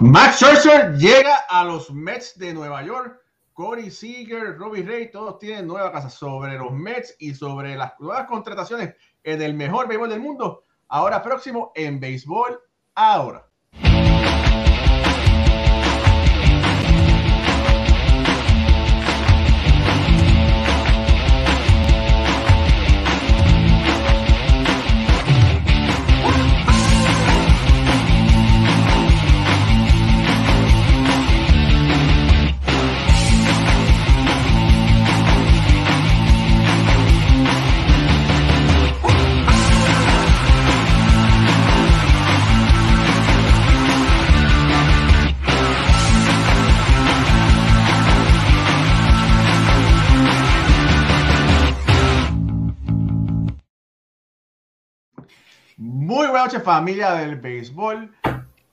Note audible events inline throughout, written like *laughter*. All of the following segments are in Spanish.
Max Scherzer llega a los Mets de Nueva York. Corey Seager, Robbie Ray, todos tienen nueva casa sobre los Mets y sobre las nuevas contrataciones en el mejor béisbol del mundo. Ahora próximo en béisbol, ahora. Buenas noches familia del béisbol.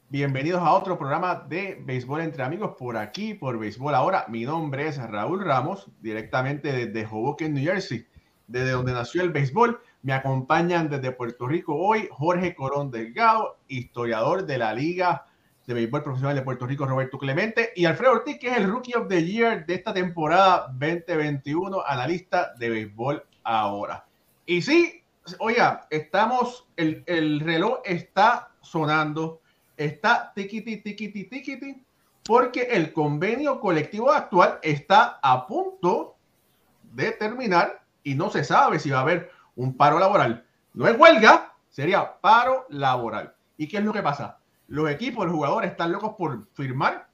Bienvenidos a otro programa de Béisbol entre amigos por aquí, por Béisbol Ahora. Mi nombre es Raúl Ramos, directamente desde Hoboken, New Jersey, desde donde nació el béisbol. Me acompañan desde Puerto Rico hoy Jorge Corón Delgado, historiador de la Liga de Béisbol Profesional de Puerto Rico, Roberto Clemente, y Alfredo Ortiz, que es el Rookie of the Year de esta temporada 2021, analista de Béisbol Ahora. Y sí, oiga, estamos, el, el, reloj está sonando, está tiquiti, tiquiti, tiquiti, porque el convenio colectivo actual está a punto de terminar y no se sabe si va a haber un paro laboral. No es huelga, sería paro laboral. ¿Y qué es lo que pasa? Los equipos, los jugadores están locos por firmar,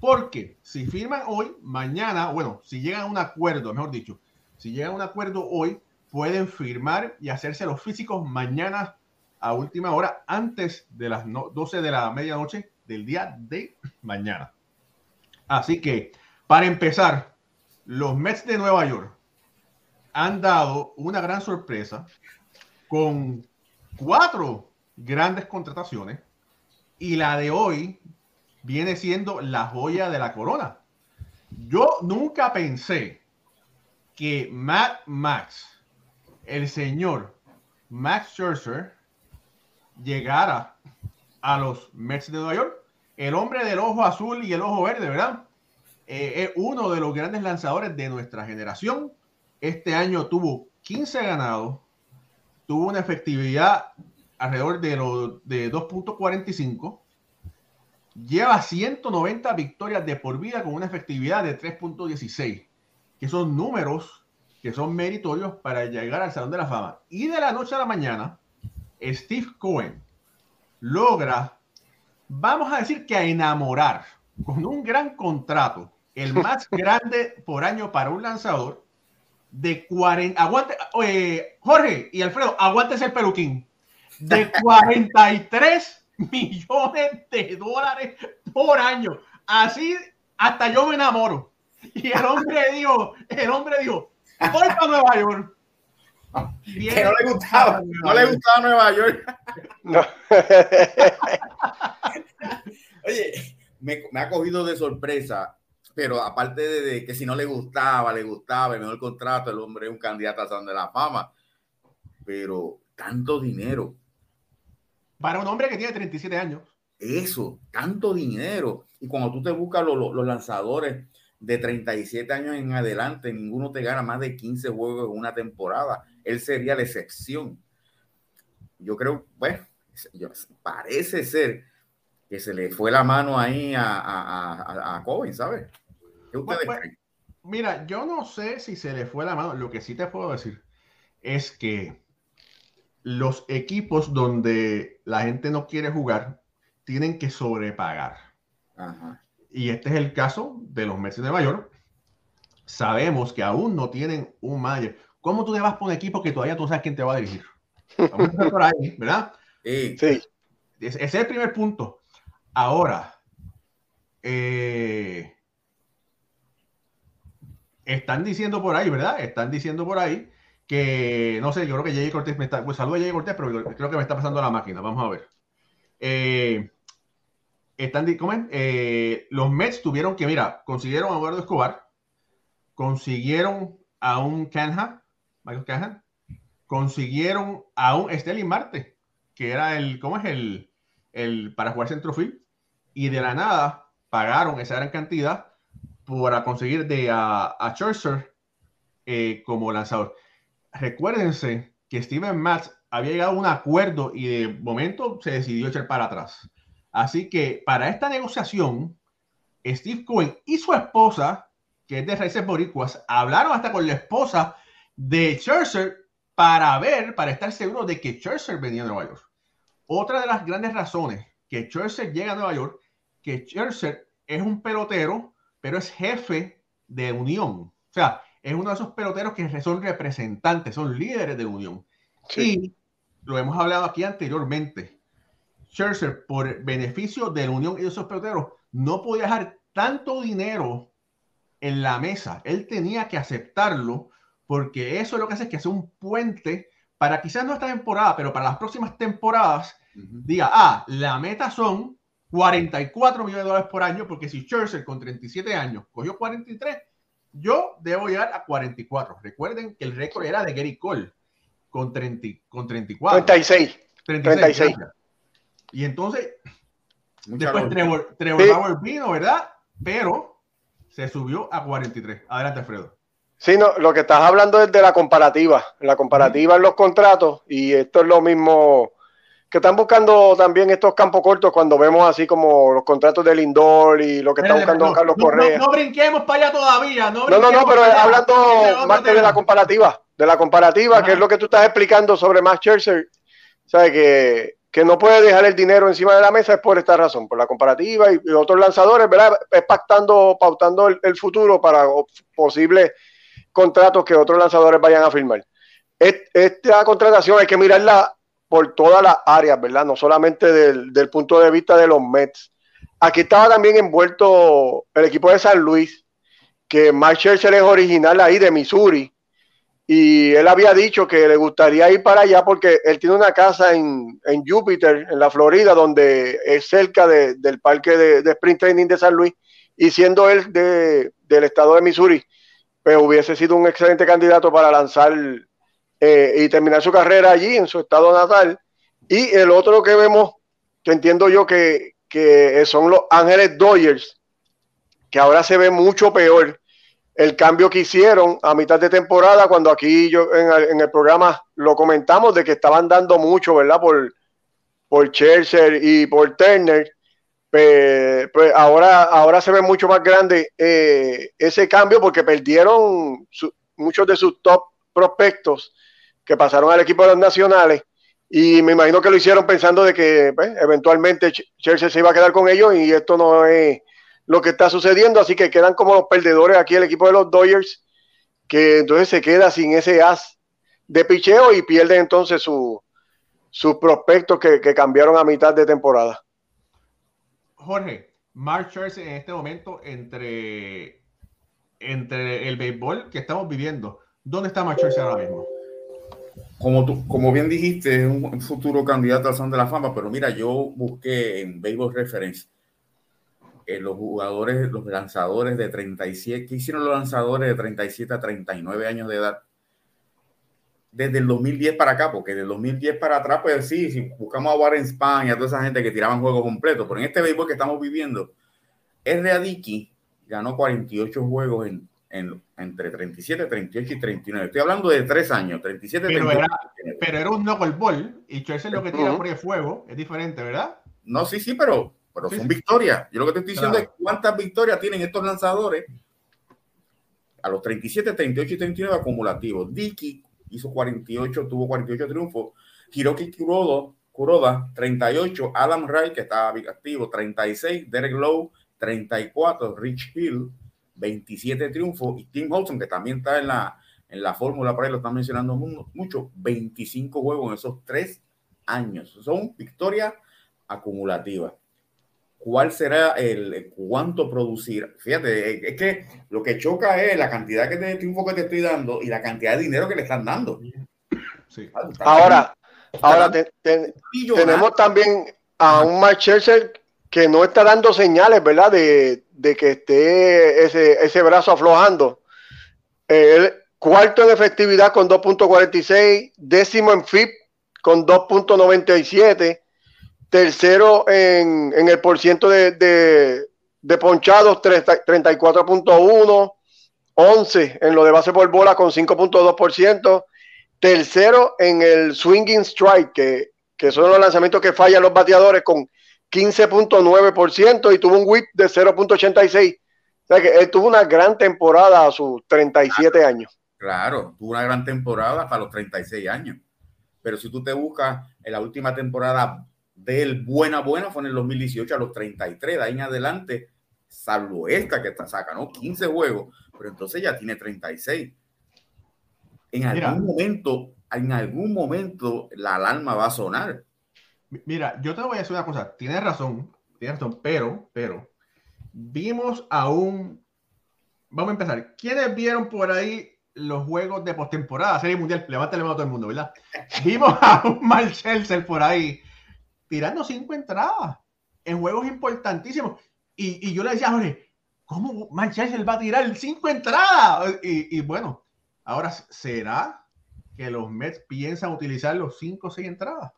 porque si firman hoy, mañana, bueno, si llegan a un acuerdo, mejor dicho, si llegan a un acuerdo hoy, pueden firmar y hacerse los físicos mañana a última hora, antes de las 12 de la medianoche del día de mañana. Así que, para empezar, los Mets de Nueva York han dado una gran sorpresa con cuatro grandes contrataciones y la de hoy viene siendo la joya de la corona. Yo nunca pensé que Matt Max, el señor Max Scherzer llegara a los Mets de Nueva York. El hombre del ojo azul y el ojo verde, ¿verdad? Eh, es uno de los grandes lanzadores de nuestra generación. Este año tuvo 15 ganados, tuvo una efectividad alrededor de, de 2.45, lleva 190 victorias de por vida con una efectividad de 3.16, que son números que son meritorios para llegar al Salón de la Fama. Y de la noche a la mañana, Steve Cohen logra, vamos a decir que a enamorar con un gran contrato, el más *laughs* grande por año para un lanzador, de 40, aguante, eh, Jorge y Alfredo, aguantes el peluquín, de *laughs* 43 millones de dólares por año. Así hasta yo me enamoro. Y el hombre dijo, el hombre dijo, voy para Nueva York. que no le gustaba, no le gustaba Nueva York. No. *laughs* Oye, me, me, ha cogido de sorpresa, pero aparte de, de, que si no le gustaba, le gustaba, el mejor contrato, el hombre es un candidato a San de la Fama, pero tanto dinero. Para un hombre que tiene 37 años. Eso, tanto dinero. Y cuando tú te buscas los, los lanzadores de 37 años en adelante, ninguno te gana más de 15 juegos en una temporada. Él sería la excepción. Yo creo, bueno, parece ser que se le fue la mano ahí a, a, a, a Cohen, ¿sabes? ¿Qué ustedes pues, creen? Mira, yo no sé si se le fue la mano. Lo que sí te puedo decir es que los equipos donde la gente no quiere jugar tienen que sobrepagar. Ajá. Y este es el caso de los Mets de Nueva York. Sabemos que aún no tienen un manager. ¿Cómo tú te vas por un equipo que todavía tú sabes quién te va a dirigir? Vamos a por ahí, ¿verdad? Sí. sí. Ese es el primer punto. Ahora, eh, están diciendo por ahí, ¿verdad? Están diciendo por ahí que, no sé, yo creo que Jay Cortés me está, pues saludo a Jay Cortés, pero creo que me está pasando la máquina. Vamos a ver. Eh, están, ¿cómo? Eh, los Mets tuvieron que, mira, consiguieron a Eduardo Escobar, consiguieron a un Canha, Michael Canha, consiguieron a un Stelly Marte, que era el, ¿cómo es? El, el para jugar centrofield. y de la nada pagaron esa gran cantidad para conseguir de a, a eh, como lanzador. Recuérdense que Steven Matz había llegado a un acuerdo y de momento se decidió echar para atrás. Así que para esta negociación, Steve Cohen y su esposa, que es de Raíces Boricuas, hablaron hasta con la esposa de Scherzer para ver, para estar seguro de que Scherzer venía a Nueva York. Otra de las grandes razones que Scherzer llega a Nueva York, que Scherzer es un pelotero, pero es jefe de Unión. O sea, es uno de esos peloteros que son representantes, son líderes de Unión. Y lo hemos hablado aquí anteriormente. Scherzer, por beneficio de la Unión y de esos peloteros, no podía dejar tanto dinero en la mesa. Él tenía que aceptarlo porque eso es lo que hace es que hace un puente para quizás no esta temporada, pero para las próximas temporadas, diga, ah, la meta son 44 millones de dólares por año, porque si Scherzer con 37 años cogió 43, yo debo llegar a 44. Recuerden que el récord era de Gary Cole con, 30, con 34. 36. 36. Y entonces, después Trevor, Trevor vino, ¿verdad? Pero se subió a 43. Adelante, Alfredo. Sí, no, lo que estás hablando es de la comparativa, la comparativa en los contratos y esto es lo mismo que están buscando también estos campos cortos cuando vemos así como los contratos del Lindor y lo que está buscando Carlos Correa. No, brinquemos para allá todavía. No, no, no, pero hablando más que de la comparativa, de la comparativa, que es lo que tú estás explicando sobre Max Scherzer, ¿sabes? Que, que no puede dejar el dinero encima de la mesa es por esta razón, por la comparativa y, otros lanzadores, ¿verdad? Es pactando, pautando el, futuro para posibles contratos que otros lanzadores vayan a firmar. Esta contratación hay que mirarla por todas las áreas, ¿verdad? No solamente del, punto de vista de los Mets. Aquí estaba también envuelto el equipo de San Luis, que Mark Scherzer es original ahí de Missouri, y él había dicho que le gustaría ir para allá porque él tiene una casa en, en Júpiter, en la Florida, donde es cerca del parque de, de, Sprint Training de San Luis, y siendo él de, del estado de Missouri, pues hubiese sido un excelente candidato para lanzar eh, y terminar su carrera allí en su estado natal. Y el otro que vemos, que entiendo yo que, son los Ángeles Dodgers, que ahora se ve mucho peor el cambio que hicieron a mitad de temporada, cuando aquí yo en el, programa lo comentamos de que estaban dando mucho, ¿verdad? Por, por y por Turner. Pues, ahora, ahora se ve mucho más grande eh, ese cambio porque perdieron muchos de sus top prospectos que pasaron al equipo de los nacionales y me imagino que lo hicieron pensando de que pues, eventualmente Chelsea se iba a quedar con ellos y esto no es lo que está sucediendo, así que quedan como los perdedores aquí el equipo de los Dodgers, que entonces se queda sin ese as de picheo y pierde entonces sus prospectos que cambiaron a mitad de temporada. Jorge, Mark en este momento entre, entre el béisbol que estamos viviendo. ¿Dónde está Mark ahora mismo? Como, tú, como bien dijiste, es un futuro candidato al Salón de la Fama, pero mira, yo busqué en Baseball Reference eh, los jugadores, los lanzadores de 37, ¿qué hicieron los lanzadores de 37 a 39 años de edad? desde el 2010 para acá, porque del 2010 para atrás, pues sí, si buscamos a Warren Spahn y a toda esa gente que tiraban juegos completos, pero en este béisbol que estamos viviendo, R. Adiki ganó 48 juegos en, en, entre 37, 38 y 39. Estoy hablando de tres años, 37, pero Era, pero era un knuckle ball y es lo que tira por el fuego, es diferente, ¿verdad? No, sí, sí, pero, pero son victorias. Yo lo que te estoy diciendo es cuántas victorias tienen estos lanzadores a los 37, 38 y 39 acumulativos. Dicky hizo 48, tuvo 48 triunfos. Hiroki Kuroda, Kuroda 38, Adam Wright, que estaba activo, 36, Derek Lowe, 34, Rich Hill, 27 triunfos, y Tim Hudson, que también está en la, en la fórmula, por ahí lo están mencionando mucho, 25 juegos en esos tres años. Son victorias acumulativas. ¿Cuál será el cuánto producir? Fíjate, es que lo que choca es la cantidad de triunfo que te estoy dando y la cantidad de dinero que le están dando. Ahora, ahora tenemos también a un Mark que no está dando señales, ¿verdad? De, que esté ese, ese brazo aflojando. El cuarto en efectividad con 2.46, décimo en FIP con 2.97 tercero en, en el porciento de, de, de ponchados, 34.1, 11 en lo de base por bola con 5.2%, tercero en el swinging strike, que, que son los lanzamientos que fallan los bateadores con 15.9% y tuvo un whip de 0.86. O sea que él tuvo una gran temporada a sus 37 años. Claro, tuvo una gran temporada hasta los 36 años. Pero si tú te buscas en la última temporada de él, buena, buena, fue en el 2018 a los 33, de ahí en adelante, salvo esta que está saca, ¿no? 15 juegos, pero entonces ya tiene 36. En algún momento, en algún momento, la alarma va a sonar. Mira, yo te voy a decir una cosa, tienes razón, tienes razón, pero, pero, vimos a un, vamos a empezar, ¿quiénes vieron por ahí los juegos de postemporada, Serie Mundial? Levántale mano a todo el mundo, ¿verdad? *laughs* Vimos a un Marcel por ahí tirando cinco entradas en juegos importantísimos. Y, y yo le decía Jorge, ¿cómo Manchester va a tirar cinco entradas? Y, y, bueno, ahora será que los Mets piensan utilizar los cinco o seis entradas.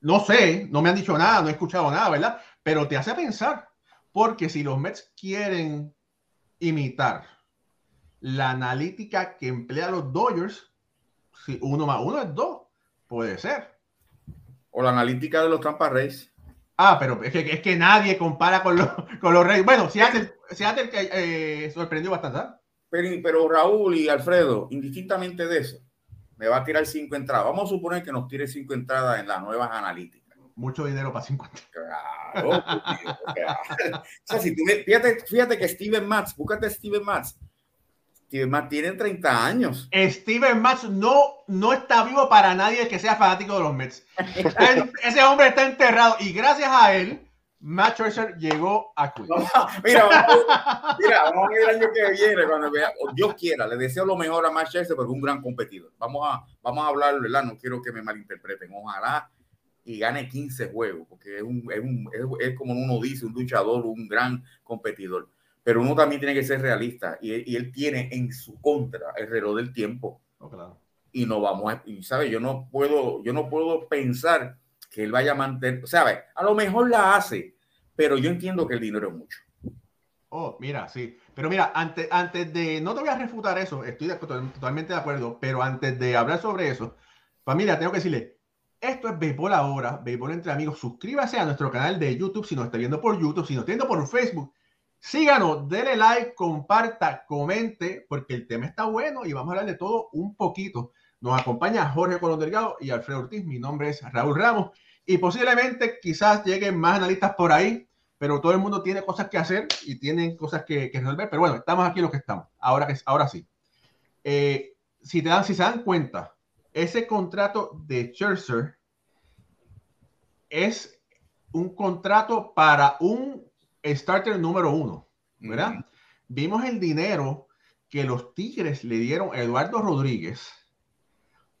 No sé, no me han dicho nada, no he escuchado nada, ¿verdad? Pero te hace pensar, porque si los Mets quieren imitar la analítica que emplea los Dodgers, si uno más uno es dos, puede ser. O la analítica de los Tampa Rays. Ah, pero es que, es que nadie compara con los, con los Reyes. Bueno, Seattle, Seattle que eh, sorprendió bastante. ¿ah? Pero, pero Raúl y Alfredo, indistintamente de eso, me va a tirar cinco entradas. Vamos a suponer que nos tire cinco entradas en las nuevas analíticas. Mucho dinero para cinco entradas. Claro, claro. *laughs* o sea, si tú, fíjate, fíjate que Steven Matz, búscate Steven Matz. Steven Matz tiene 30 años. Steven Matz no, no está vivo para nadie que sea fanático de los Mets. *laughs* Ese hombre está enterrado y gracias a él, Matt Scherzer llegó a Queens. mira, vamos, mira, vamos a ver el año que viene, cuando vea, Dios quiera, le deseo lo mejor a Matt Scherzer porque es un gran competidor. Vamos a, vamos a hablar, ¿verdad? No quiero que me malinterpreten. Ojalá y gane 15 juegos, porque es, un, es, un, es, es como uno dice, un luchador, un gran competidor pero uno también tiene que ser realista y, y él tiene en su contra el reloj del tiempo. Oh, claro. Y no vamos a, y sabe, yo no puedo, yo no puedo pensar que él vaya a mantener, sabe, a lo mejor la hace, pero yo entiendo que el dinero es mucho. Oh, mira, sí. Pero mira, antes, antes de, no te voy a refutar eso, estoy de, totalmente de acuerdo, pero antes de hablar sobre eso, familia, tengo que decirle, esto es Béisbol ahora, Béisbol entre amigos. Suscríbase a nuestro canal de YouTube si nos está viendo por YouTube, si nos está viendo por Facebook Síganos, denle like, comparta, comente, porque el tema está bueno y vamos a hablar de todo un poquito. Nos acompaña Jorge Colón Delgado y Alfredo Ortiz. Mi nombre es Raúl Ramos y posiblemente quizás lleguen más analistas por ahí, pero todo el mundo tiene cosas que hacer y tienen cosas que, resolver. Pero bueno, estamos aquí los que estamos. Ahora, que, ahora sí. Eh, si, te dan, si se dan cuenta, ese contrato de Scherzer es un contrato para un starter número uno, ¿verdad? Vimos el dinero que los Tigres le dieron a Eduardo Rodríguez,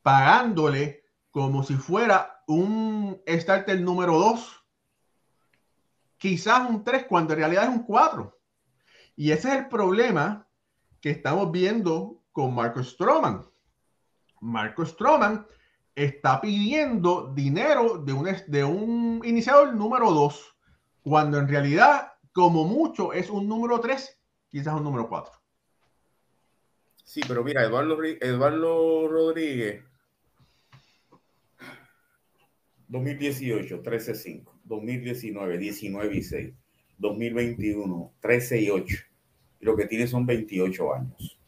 pagándole como si fuera un starter número dos, quizás un tres, cuando en realidad es un cuatro. Y ese es el problema que estamos viendo con Marco Stroman. Marco Stroman está pidiendo dinero de un, de un iniciador número dos cuando en realidad, como mucho, es un número 3, quizás un número 4. Sí, pero mira, Eduardo, Eduardo Rodríguez, 2018, 13-5, 2019, 19 y 6, 2021, 13 y 8. Y lo que tiene son 28 años.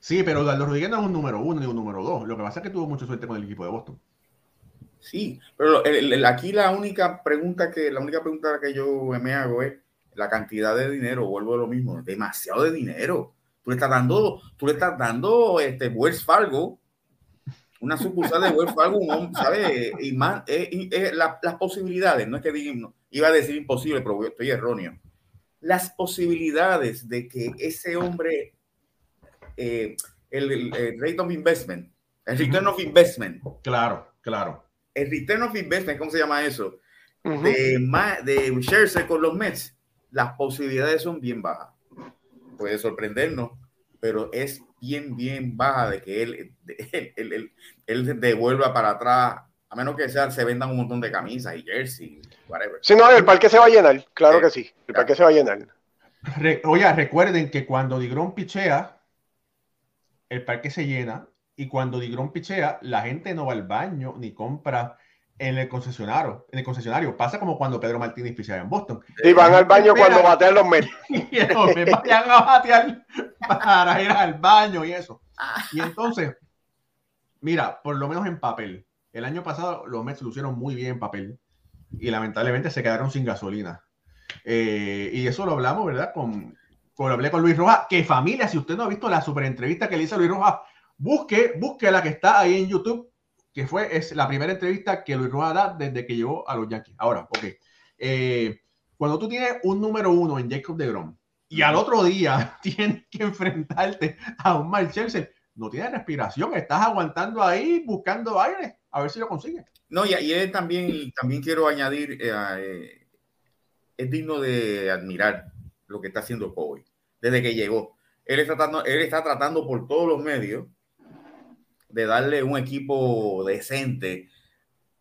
Sí, pero Eduardo Rodríguez no es un número 1 ni un número 2. Lo que pasa es que tuvo mucha suerte con el equipo de Boston. Sí, pero aquí la única pregunta que la única pregunta que yo me hago es la cantidad de dinero, vuelvo a lo mismo, demasiado de dinero. Tú le estás dando, tú le estás dando este Wells Fargo, una sucursal de Wells Fargo, ¿sabes? Y eh, eh, la, las posibilidades, no es que diga, iba a decir imposible, pero estoy erróneo. Las posibilidades de que ese hombre, eh, el, el, el, rate of investment, el return of investment. Claro, claro el return of investment, ¿cómo se llama eso? Uh -huh. De, de Scherzer con los Mets, las posibilidades son bien bajas. Puede sorprendernos, pero es bien, bien baja de que él, *laughs* él, él, él devuelva para atrás A menos que sea, se vendan un montón de camisas y jersey, whatever. Sí, no, el parque se va a llenar, claro que sí, el parque se va a llenar. oye, recuerden que cuando Digron pichea, el parque se llena y cuando Digron pichea, la gente no va al baño ni compra en el concesionario. En el concesionario pasa como cuando Pedro Martínez pichea en Boston. Y van al baño cuando batean los *laughs* Mets. y los vayan a batear para ir al baño y eso. Y entonces, mira, por lo menos en papel, el año pasado los Mets lucieron muy bien en papel y lamentablemente se quedaron sin gasolina. Eh, y eso lo hablamos, ¿verdad? Con, con, lo hablé con Luis Rojas, que familia, si usted no ha visto la super entrevista que le hizo Luis Rojas, busque, busque la que está ahí en YouTube, que fue es la primera entrevista que Luis Rojas da desde que llegó a los Yankees. Ahora, ok. Eh, cuando tú tienes un número uno en Jacob de Grom y al otro día *laughs* tienes que enfrentarte a un Mark no tienes respiración, estás aguantando ahí buscando aire, a ver si lo consigues. No, y, y él también, también quiero añadir, eh, eh, es digno de admirar lo que está haciendo Kobe desde que llegó. Él está, tratando, él está tratando por todos los medios de darle un equipo decente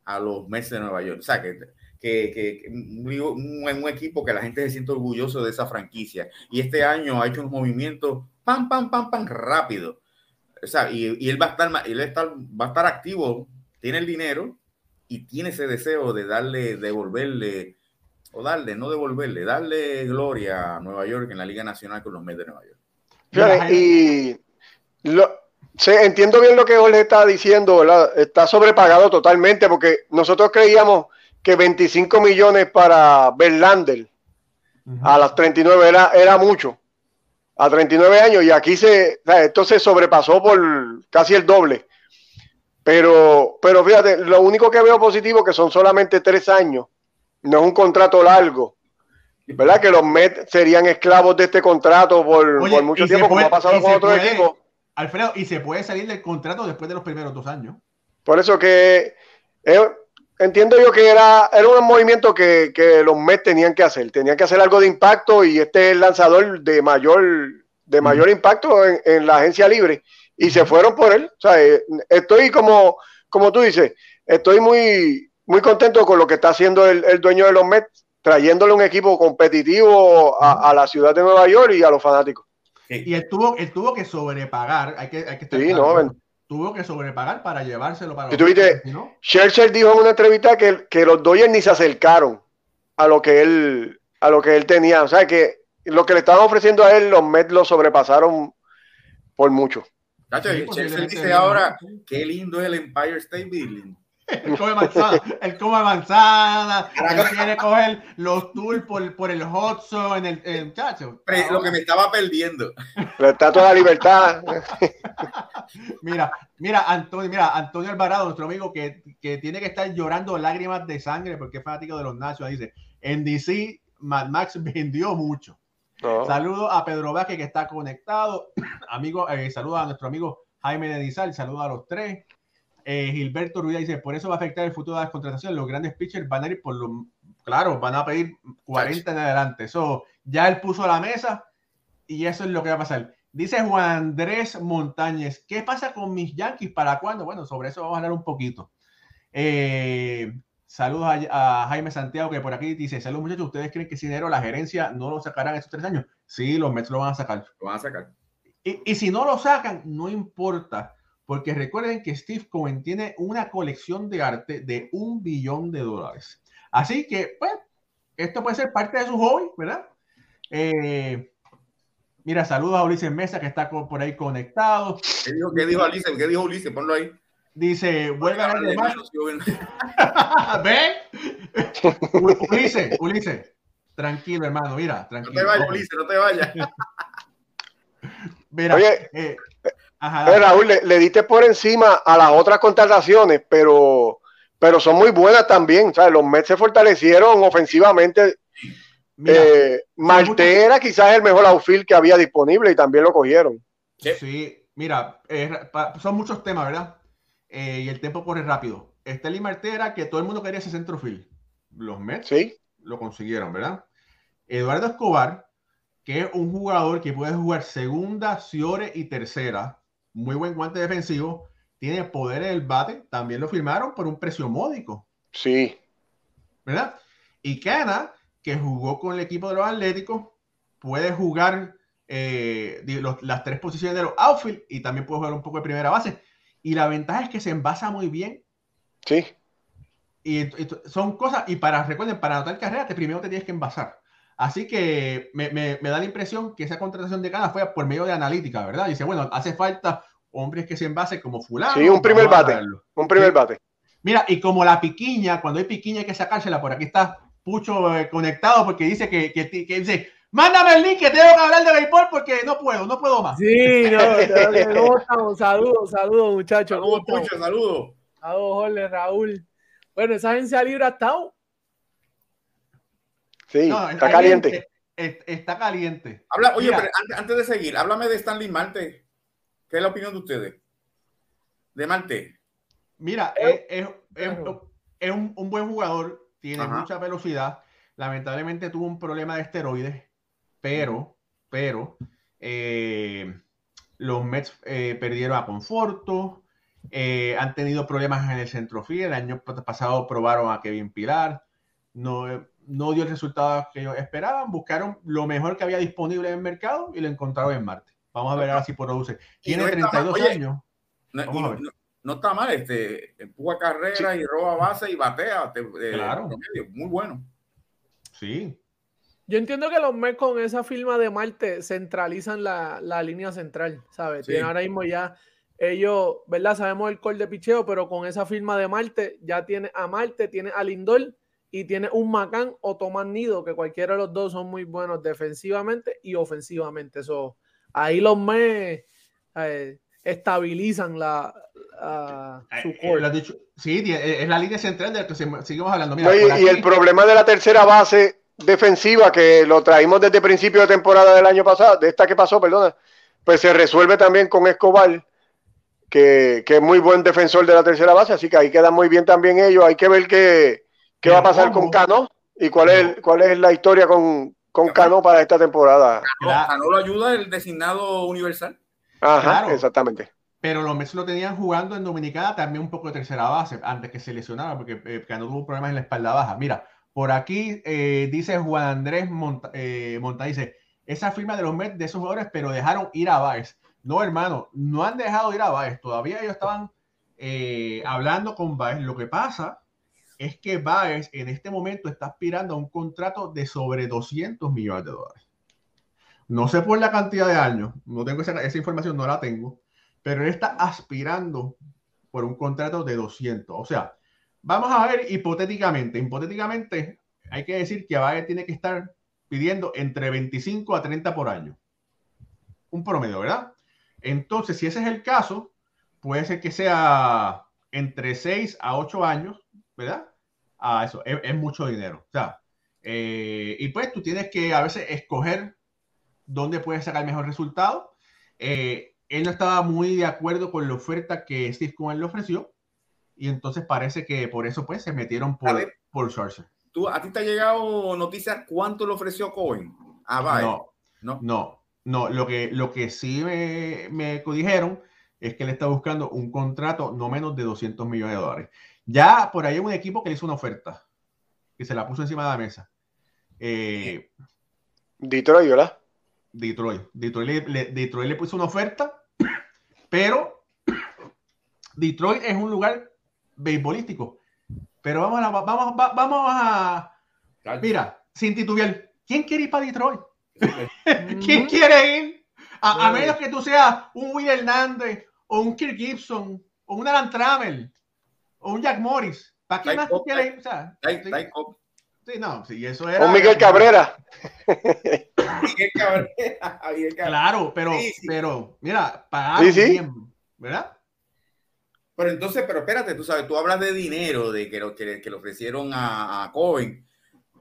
a los Mets de Nueva York. O sea, que, que, que un, un, equipo que la gente se siente orgulloso de esa franquicia. Y este año ha hecho un movimiento pam, pam, pam, pam, rápido. O sea, y, y él va a estar, él va a estar activo, tiene el dinero y tiene ese deseo de darle, devolverle, o darle, no devolverle, darle gloria a Nueva York en la Liga Nacional con los Mets de Nueva York. y lo, Sí, entiendo bien lo que Jorge está diciendo, ¿verdad? Está sobrepagado totalmente porque nosotros creíamos que 25 millones para Verlander a las 39 era, era mucho, a 39 años, y aquí se, esto se sobrepasó por casi el doble. Pero, pero fíjate, lo único que veo positivo que son solamente tres años, no es un contrato largo. ¿Verdad? Que los Mets serían esclavos de este contrato por, mucho tiempo, como ha pasado con otros equipos Alfredo, y se puede salir del contrato después de los primeros dos años. Por eso que eh, entiendo yo que era, era un movimiento que, los Mets tenían que hacer. Tenían que hacer algo de impacto y este es el lanzador de mayor, de mayor impacto en, la agencia libre. Y se fueron por él. O sea, eh, estoy como, como tú dices, estoy muy, muy contento con lo que está haciendo el, dueño de los Mets, trayéndole un equipo competitivo a la ciudad de Nueva York y a los fanáticos. Y él tuvo, él tuvo que sobrepagar, hay que, hay que estar sí, no, tuvo que sobrepagar para llevárselo para los tuviste, ¿no? Scherzer dijo en una entrevista que, que, los Dodgers ni se acercaron a lo que él a lo que él tenía, o sea que lo que le estaban ofreciendo a él los Mets lo sobrepasaron por mucho. Nacho, Scherzer dice ahora qué lindo es el Empire State Building. Él come manzana, él come manzana, él quiere coger los tours por, por el Hudson, en el, muchacho. Lo que me estaba perdiendo. La estatua de la libertad. mira, mira, Antonio, mira, Antonio Alvarado, nuestro amigo que, que, tiene que estar llorando lágrimas de sangre porque es fanático de los Nations, dice, en DC Mad Max vendió mucho. Saludo a Pedro Vázquez que está conectado. *clears throat* amigo, eh, saludo a nuestro amigo Jaime de Dizal, saludo a los tres. Eh, Gilberto Ruiz dice, por eso va a afectar el futuro de las contrataciones. Los grandes pitchers van a ir por lo, claro, van a pedir 40 en adelante. Eso ya él puso la mesa y eso es lo que va a pasar. Dice Juan Andrés Montañez, ¿qué pasa con mis Yankees? ¿Para cuándo? Bueno, sobre eso vamos a hablar un poquito. Eh, saludos a, Jaime Santiago que por aquí dice, saludos muchachos, ¿ustedes creen que si dinero la gerencia no lo sacarán estos tres años? Sí, los Mets lo van a sacar. Lo van a sacar. Y, y si no lo sacan, no importa porque recuerden que Steve Cohen tiene una colección de arte de un billón de dólares. Así que, pues, esto puede ser parte de su hobby, ¿verdad? Eh, mira, saludos a Ulises Mesa que está por ahí conectado. ¿Qué dijo, qué dijo Ulises? ¿Qué dijo Ulises? Ponlo ahí. Dice, vuelve a ver más. *laughs* ¿Ven? *laughs* Ulises, Ulises, tranquilo, hermano, mira, tranquilo. No te vayas, Ulises, no te vayas. *laughs* mira, Oye, eh, Ajá. Raúl, le, diste por encima a las otras contrataciones, pero, pero son muy buenas también. Los Mets se fortalecieron ofensivamente. Eh, Marte era quizás el mejor outfield que había disponible y también lo cogieron. Sí, mira, son muchos temas, ¿verdad? Eh, y el tiempo corre rápido. Estelí Martera, que todo el mundo quería ese centrofield. Los Mets ¿Sí? lo consiguieron, ¿verdad? Eduardo Escobar, que es un jugador que puede jugar segunda, Ciore y tercera muy buen guante defensivo, tiene poder en el bate, también lo firmaron por un precio módico. Sí. ¿Verdad? Y Cana, que jugó con el equipo de los Atléticos, puede jugar eh, las tres posiciones de los outfield y también puede jugar un poco de primera base. Y la ventaja es que se envasa muy bien. Sí. Y, son cosas, y para, recuerden, para anotar carrera, te primero te tienes que envasar. Así que me, da la impresión que esa contratación de Cana fue por medio de analítica, ¿verdad? Dice, bueno, hace falta hombres que se envasen como fulano. Sí, un primer bate. Un primer bate. Mira, y como la piquiña, cuando hay piquiña hay que sacársela, por aquí está Pucho eh, conectado porque dice que, que, que, dice, mándame el link que tengo que hablar de béisbol porque no puedo, no puedo más. Sí, no, *laughs* Saludos, saludos, muchachos. Saludos, Pucho, saludos. Saludos, Jorge, Raúl. Bueno, esa agencia libre ha estado. Sí, está caliente. Está caliente. Habla, oye, pero antes, de seguir, háblame de Stanley Marte. ¿Qué es la opinión de ustedes? De Marte. Mira, es, es, un, un, buen jugador, tiene mucha velocidad. Lamentablemente tuvo un problema de esteroides, pero, pero eh, los Mets eh, perdieron a Conforto, eh, han tenido problemas en el centrofil. El año pasado probaron a Kevin Pilar, no, no dio el resultado que ellos esperaban. Buscaron lo mejor que había disponible en el mercado y lo encontraron en Marte. Vamos a ver ahora si produce. Tiene 32 años. No, está mal, este, empuja carrera y roba base y batea. claro. muy bueno. Sí. Yo entiendo que los Mets con esa firma de Marte centralizan la, línea central, ¿sabes? Tienen ahora mismo ya ellos, ¿verdad? Sabemos el call de picheo, pero con esa firma de Marte ya tiene a Marte, tiene a Lindor y tiene un Macán o Tomás Nido, que cualquiera de los dos son muy buenos defensivamente y ofensivamente. Eso ahí los me eh, estabilizan la, su eh, eh, sí, es la línea central de la que seguimos hablando. y, el problema de la tercera base defensiva, que lo traímos desde principio de temporada del año pasado, de esta que pasó, perdona, pues se resuelve también con Escobar, que, es muy buen defensor de la tercera base, así que ahí quedan muy bien también ellos. Hay que ver qué, qué va a pasar con Cano y cuál es, cuál es la historia con, con Cano para esta temporada. Cano, lo ayuda el designado universal. Ajá, exactamente. Pero los Mets lo tenían jugando en Dominicana también un poco de tercera base antes que se lesionara, porque eh, Cano tuvo problemas en la espalda baja. Mira, por aquí eh, dice Juan Andrés Monta, eh, dice, esa firma de los Mets de esos jugadores, pero dejaron ir a Baez. No, hermano, no han dejado ir a Baez. Todavía ellos estaban hablando con Baez. Lo que pasa es que Baez en este momento está aspirando a un contrato de sobre 200 millones de dólares. No sé por la cantidad de años, no tengo esa, información, no la tengo, pero él está aspirando por un contrato de 200. O sea, vamos a ver hipotéticamente, hipotéticamente hay que decir que Baez tiene que estar pidiendo entre 25 a 30 por año. Un promedio, ¿verdad? Entonces, si ese es el caso, puede ser que sea entre 6 a 8 años ¿verdad? Ah, eso, es, mucho dinero. O sea, eh, y pues tú tienes que a veces escoger dónde puedes sacar el mejor resultado. Eh, él no estaba muy de acuerdo con la oferta que Steve Cohen le ofreció y entonces parece que por eso pues se metieron por, por ¿Tú, ¿A ti te ha llegado noticia cuánto le ofreció Cohen? Ah, no, no, no, no, Lo que, lo que sí me, me dijeron es que él está buscando un contrato no menos de 200 millones de dólares. Ya por ahí hay un equipo que le hizo una oferta, que se la puso encima de la mesa. Eh, Detroit, ¿verdad? Detroit. Detroit le, Detroit le puso una oferta, pero Detroit es un lugar beisbolístico. Pero vamos a, vamos, vamos a. Mira, sin titubear, ¿quién quiere ir para Detroit? *laughs* ¿Quién quiere ir? A, menos que tú seas un Will Hernández o un Kirk Gibson o un Alan Trammell o un Jack Morris. ¿Para qué más tú quieres? O sea, sí, no, sí, eso era. O Miguel Cabrera. *laughs* Miguel Cabrera. Claro, pero, pero, mira, pagaron bien, ¿verdad? Pero entonces, pero espérate, tú sabes, tú hablas de dinero, de que lo que, le ofrecieron a, a Cohen,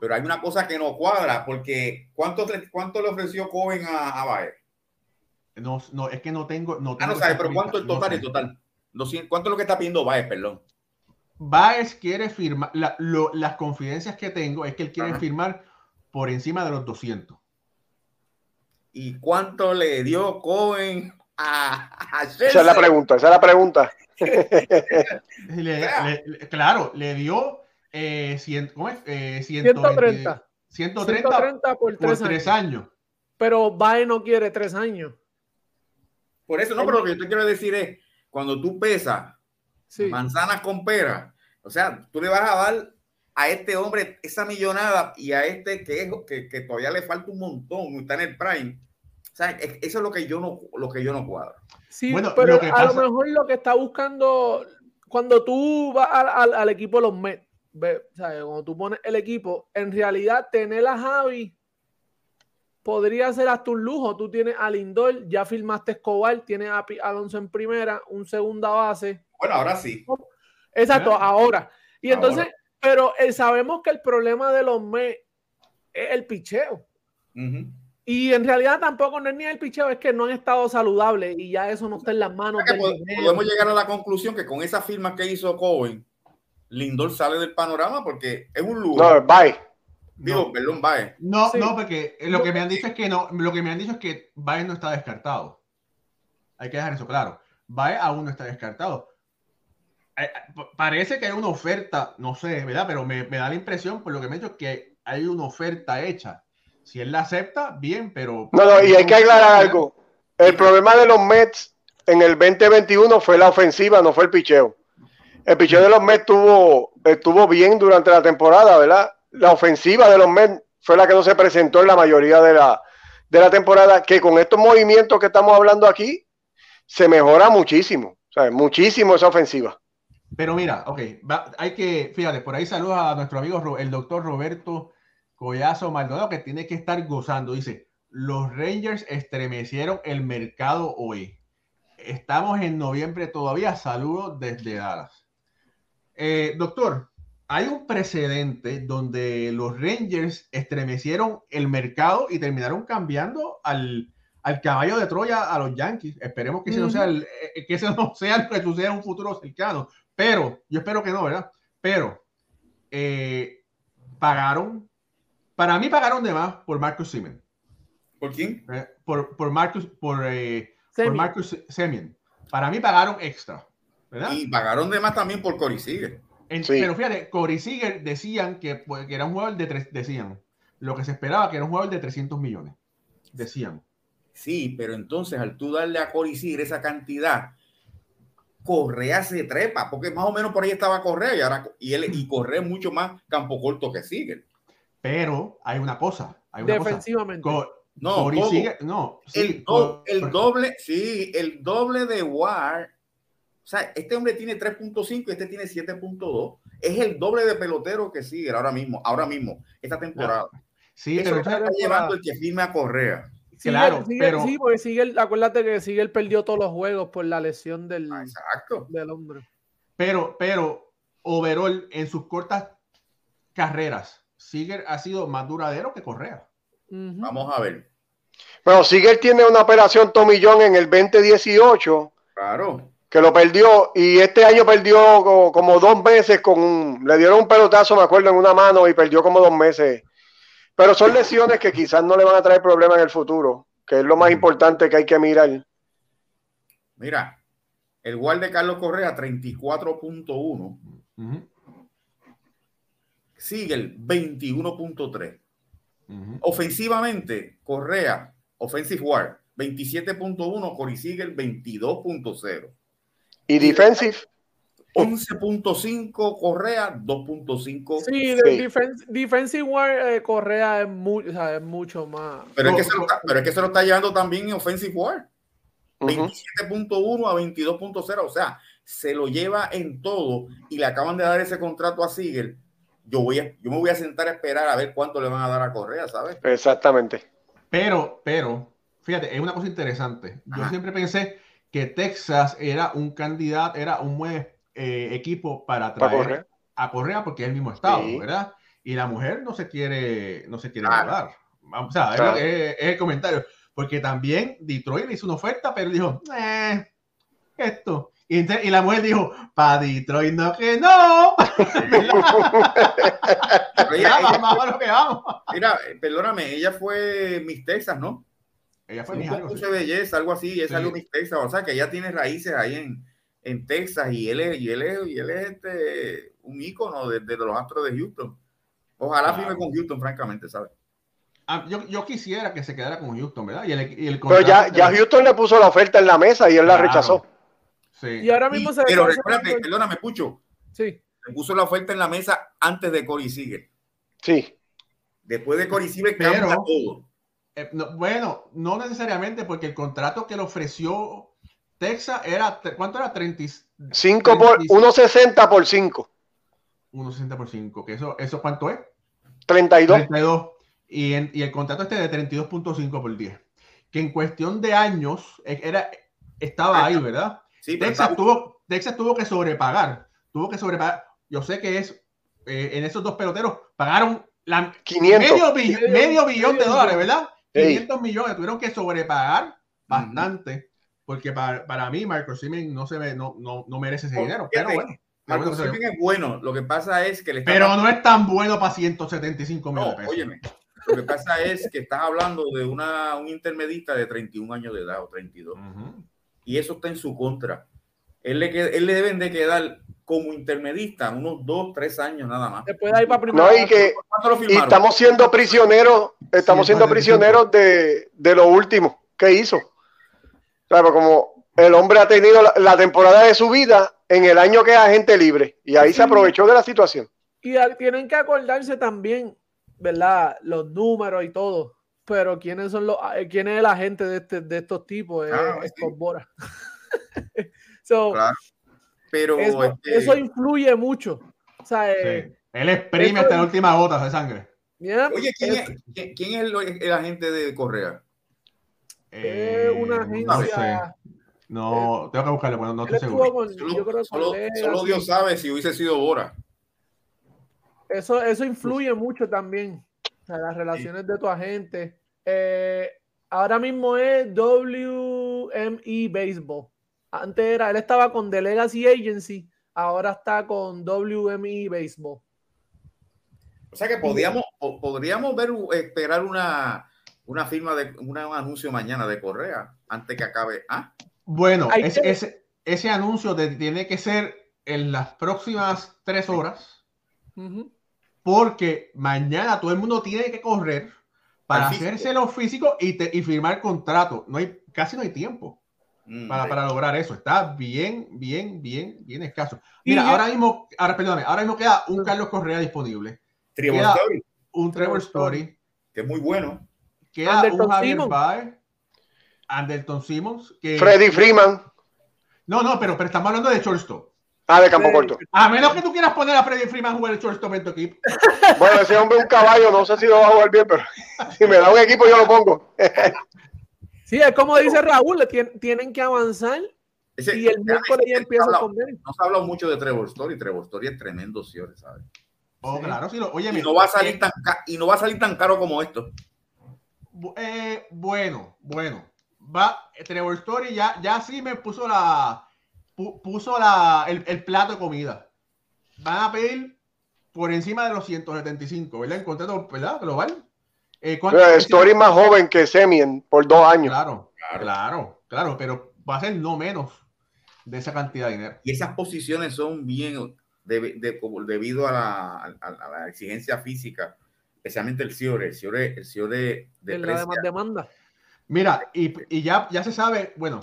pero hay una cosa que no cuadra, porque ¿cuánto, cuánto le ofreció Cohen a, a Bayer? No, no, es que no tengo. No ah, no sabes, pero ¿cuánto el total? No total. ¿Cuánto es lo que está pidiendo Baez, perdón? Baez quiere firmar, las confidencias que tengo es que él quiere firmar por encima de los 200. ¿Y cuánto le dio Cohen a, esa es la pregunta, esa es la pregunta. claro, le dio eh, ¿cómo es? Eh, 130. 130, por, tres, años. Pero Bae no quiere tres años. Por eso, no, pero lo que yo te quiero decir es, cuando tú pesas manzanas con pera, o sea, tú le vas a dar a este hombre esa millonada y a este que, que, que todavía le falta un montón, está en el prime. O sea, eso es lo que yo no, lo que yo no cuadro. Sí, bueno, pero a lo mejor lo que está buscando cuando tú vas al, al, equipo de los Mets, cuando tú pones el equipo, en realidad tener a Javi podría ser hasta un lujo. Tú tienes a Lindor, ya firmaste Escobar, tienes a Alonso en primera, un segunda base. Bueno, ahora sí. Exacto, ahora. Y entonces, pero eh, sabemos que el problema de los Mets es el picheo. Y en realidad tampoco no es ni el picheo, es que no han estado saludables y ya eso no está en las manos. del podemos llegar a la conclusión que con esa firma que hizo Cohen, Lindor sale del panorama porque es un lugar. No, bye. Digo, no. perdón, bye. No, no, porque lo que me han dicho es que no, lo que me han dicho es que Bae no está descartado. Hay que dejar eso claro. Bae aún no está descartado. Parece que hay una oferta, no sé, ¿verdad? Pero me, me da la impresión, por lo que me han dicho, que hay una oferta hecha si él la acepta, bien, pero. No, no, y hay que aclarar algo. El problema de los Mets en el 2021 fue la ofensiva, no fue el picheo. El picheo de los Mets estuvo, estuvo bien durante la temporada, ¿verdad? La ofensiva de los Mets fue la que no se presentó en la mayoría de la, de la temporada, que con estos movimientos que estamos hablando aquí, se mejora muchísimo, o sea, muchísimo esa ofensiva. Pero mira, ok, hay que, fíjate, por ahí saluda a nuestro amigo el doctor Roberto Collazo Maldonado que tiene que estar gozando. Dice, los Rangers estremecieron el mercado hoy. Estamos en noviembre todavía. Saludos desde Dallas. Eh, doctor, hay un precedente donde los Rangers estremecieron el mercado y terminaron cambiando al, caballo de Troya a los Yankees. Esperemos que, ese no sea el, eh, que ese *laughs* no sea lo que suceda en un futuro cercano. Pero, yo espero que no, ¿verdad? Pero eh, pagaron para mí pagaron de más por Marcus Simen. ¿Por quién? Eh, por, por, Marcus, por, eh, por Marcus Semien. Para mí pagaron extra. ¿verdad? Y pagaron de más también por Corey Seager. Pero fíjate, Corey Seager decían que, pues, que, era un jugador de tres, decían, lo que se esperaba que era un jugador de 300 millones. Decían. Sí, pero entonces al tú darle a Corey Seager esa cantidad, Correa se trepa, porque más o menos por ahí estaba Correa y ahora y él y Correa mucho más campo corto que Seager. Pero hay una cosa. Hay una Defensivamente. no, no, sí, el, doble, sí, el doble de War. O sea, este hombre tiene 3.5 este tiene 7.2. Es el doble de pelotero que sigue ahora mismo, ahora mismo, esta temporada. Sí, pero está llevando el que firme a Correa. Claro, pero... sí, porque sigue, acuérdate que sigue él perdió todos los juegos por la lesión del, Exacto. del hombre. Pero, pero, overall, en sus cortas carreras, Siger ha sido más duradero que Correa. Vamos a ver. Bueno, Siger tiene una operación tomillón en el 2018. Claro. Que lo perdió y este año perdió como, dos meses con un, le dieron un pelotazo, me acuerdo, en una mano y perdió como dos meses. Pero son lesiones que quizás no le van a traer problemas en el futuro, que es lo más importante que hay que mirar. Mira, el guard de Carlos Correa 34.1. Sigue 21.3. Ofensivamente, Correa, Offensive War, 27.1, Cory Siegel 22.0. ¿Y defensive? 11.5 Correa, 2.5. Sí, defensive war eh, Correa es, mucho más. Pero, es que se lo está, pero es que se lo está llevando también en offensive war. 27.1 a 22.0, o sea, se lo lleva en todo y le acaban de dar ese contrato a Siegel yo, voy a, yo me voy a sentar a esperar a ver cuánto le van a dar a Correa, ¿sabes? Exactamente. Pero, pero, fíjate, es una cosa interesante. Yo siempre pensé que Texas era un candidato, era un buen eh, equipo para traer a Correa porque es el mismo estado, ¿verdad? Y la mujer no se quiere, no se quiere mudar. O sea, es, el comentario. Porque también Detroit le hizo una oferta, pero dijo, eh, esto. Y, la mujer dijo, para Detroit no que no. *laughs* Mira, *laughs* vamos, que vamos. Mira, perdóname, ella fue Miss Texas, ¿no? Ella fue Un Miss algo. sí. belleza, algo así, es Sí. algo Miss Texas, o sea que ella tiene raíces ahí en, en Texas y él es, y él es, y él es este, un ícono de, de los Astros de Houston. Ojalá Claro. firme con Houston, francamente, ¿sabes? Ah, yo, yo quisiera que se quedara con Houston, ¿verdad? Y el, y el Pero ya, ya Houston le puso la oferta en la mesa y él la rechazó. Sí. Y ahora mismo Y- se pero recuérdate, sonando- perdóname, Pucho, Sí. le puso la oferta en la mesa antes de Corey Seager. Sí. Después de Corey Pero- cambia todo. Eh, no, bueno, no necesariamente, porque el contrato que le ofreció Texas era, ¿cuánto era? 30, y- 5 por 1.60 por 5. 1.60 por 5, que eso, ¿eso cuánto es? 32. 32. Y, en- y el contrato este de 32.5 por 10. Que en cuestión de años eh, era, estaba ahí, ¿verdad? Sí, Texas tuvo, Texas tuvo que sobrepagar. Tuvo que sobrepagar. Yo sé que es eh, en esos dos peloteros pagaron la, 500. medio, bill- Medio- medio billón de dólares, billón. ¿verdad? Ey. 500 millones. Tuvieron que sobrepagar bastante. Porque para, para mí, Marco Simen no, se ve, no, no, no merece ese Oh, dinero. Pero bueno. Se- Semien es bueno. Lo que pasa es que le está Pero no es tan bueno para 175 millones No, de pesos. óyeme. Lo que pasa es que estás hablando de una, un intermedista de 31 años de edad o 32. Ujú. Y eso está en su contra. Él le, él le deben de quedar como intermedista unos 2, 3 años nada más. Después de ahí para primera. No, y que ¿Cuánto lo y estamos siendo prisioneros, estamos Sí, siendo 45. prisioneros de, de lo último que hizo. Claro, como el hombre ha tenido la, la temporada de su vida en el año que es agente libre y ahí se aprovechó de la situación. Y tienen que acordarse también, ¿verdad? Los números y todo. Pero quiénes son los, eh, quién es el agente de, este, de estos tipos, es Ah, sí. Bora. *laughs* So, Claro. Pero eso, este, eso influye mucho. O sea, eh, Sí. Él exprime eso- hasta la última gota de sangre. mira, oye, ¿quién es- es, quién es el, el agente de Correa? Es una Eh, no sé. agencia. No, tengo que buscarlo, pero no estoy seguro. con, Solo, yo creo solo- solo Dios sabe si hubiese sido Bora. Eso, eso influye mucho también. O sea, las relaciones de tu agente. Eh, ahora mismo es WME Baseball. Antes era, él estaba con The Legacy Agency, ahora está con WME Baseball. O sea que podríamos, po- podríamos ver, esperar una, una firma de una- un anuncio mañana de Correa antes que acabe. ¿Ah? Bueno, ese, que- ese, ese anuncio de- tiene que ser en las próximas tres horas, porque mañana todo el mundo tiene que correr para físico. hacerse los físicos y, te- y firmar contrato. No hay, casi no hay tiempo Mm, para, para lograr eso. Está bien, bien, bien, bien escaso. Y Mira, yo- ahora mismo, ahora, perdóname, ahora mismo queda un Carlos Correa disponible, Trevor Story, un Trevor Story, que es muy bueno. Queda Anderson un Javier Simmons. Simmons, que... Freddy Freeman, No, no, pero, pero estamos hablando de shortstop. ah, de campo corto. A menos que tú quieras poner a Freddy Freeman a jugar el shortstop en tu equipo. *laughs* Bueno, ese hombre es un caballo, no sé si lo va a jugar bien, pero *laughs* si me da un equipo yo lo pongo. *laughs* Sí, es como dice Raúl, tienen que avanzar Ese- y el miércoles ya empieza el convenio. No se ha hablado mucho de Trevor Story. Trevor Story es tremendo, señores, ¿sabes? Oh, Sí. claro, sí. Lo, oye, Y no va a salir tan y no va a salir tan caro como esto. Eh, bueno, bueno. Va, eh, Trevor Story ya, ya sí me puso la pu- puso la, el, el plato de comida. Van a pedir por encima de los 175, ¿verdad? En contrato, ¿verdad? Global. Eh, ¿cuánto- Pero Story más joven que Semien por dos años. Claro, claro, claro, pero va a ser no menos de esa cantidad de dinero. Y esas posiciones son bien de- de- como debido a la, a- a la exigencia física, especialmente el CIORE. El CIORE, el CIORE de la demanda. Mira, y, y ya, ya se sabe, bueno,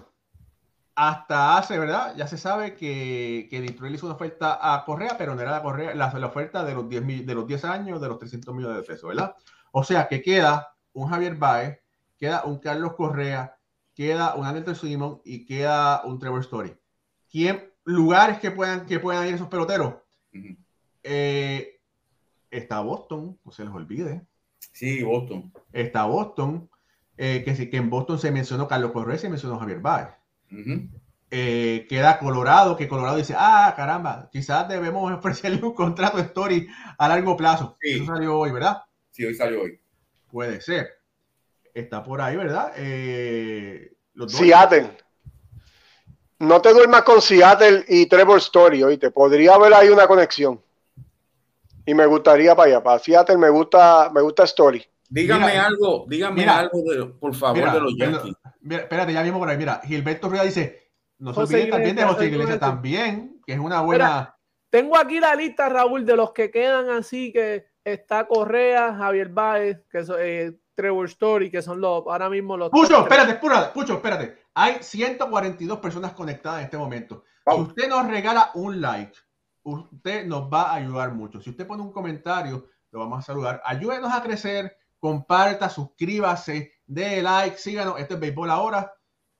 hasta hace, ¿verdad? Ya se sabe que, que Detroit le hizo una oferta a Correa, pero no era la, Correa, la, la oferta de los, 10, mil- de los 10 años, de los 300 millones de pesos, ¿verdad? O sea que queda un Javier Baez, queda un Carlos Correa, queda un Anderson Simon y queda un Trevor Story. ¿Quién, lugares que puedan, que puedan ir esos peloteros? Eh, está Boston, no se les olvide. Sí, Boston. Está Boston, eh, que, sí, que en Boston se mencionó Carlos Correa y se mencionó Javier Baez. Ujú. Eh, queda Colorado, que Colorado dice, ah, caramba, quizás debemos *laughs* ofrecerle un contrato de Story a largo plazo. Sí. Eso salió hoy, ¿verdad? Sí, hoy salió hoy. Puede ser. Está por ahí, ¿verdad? Eh, los dos. Seattle. No te duermas con Seattle y Trevor Story, oíste. Podría haber ahí una conexión. Y me gustaría para allá. Para Seattle me gusta, me gusta Story. Dígame algo, dígame algo, de, por favor, de los Yankees. espérate, ya mismo por ahí. Mira, Gilberto Rueda dice, no se olviden también de José Iglesias también, que es una buena... tengo aquí la lista, Raúl, de los que quedan así, que está Correa, Javier Baez, que es eh, Trevor Story, que son los ahora mismo los... Pucho, espérate, Pucho, espérate. Hay 142 personas conectadas en este momento. Si usted nos regala un like, usted nos va a ayudar mucho. Si usted pone un comentario, lo vamos a saludar. Ayúdenos a crecer comparta, suscríbase, dé like, síganos. Esto es Béisbol Ahora,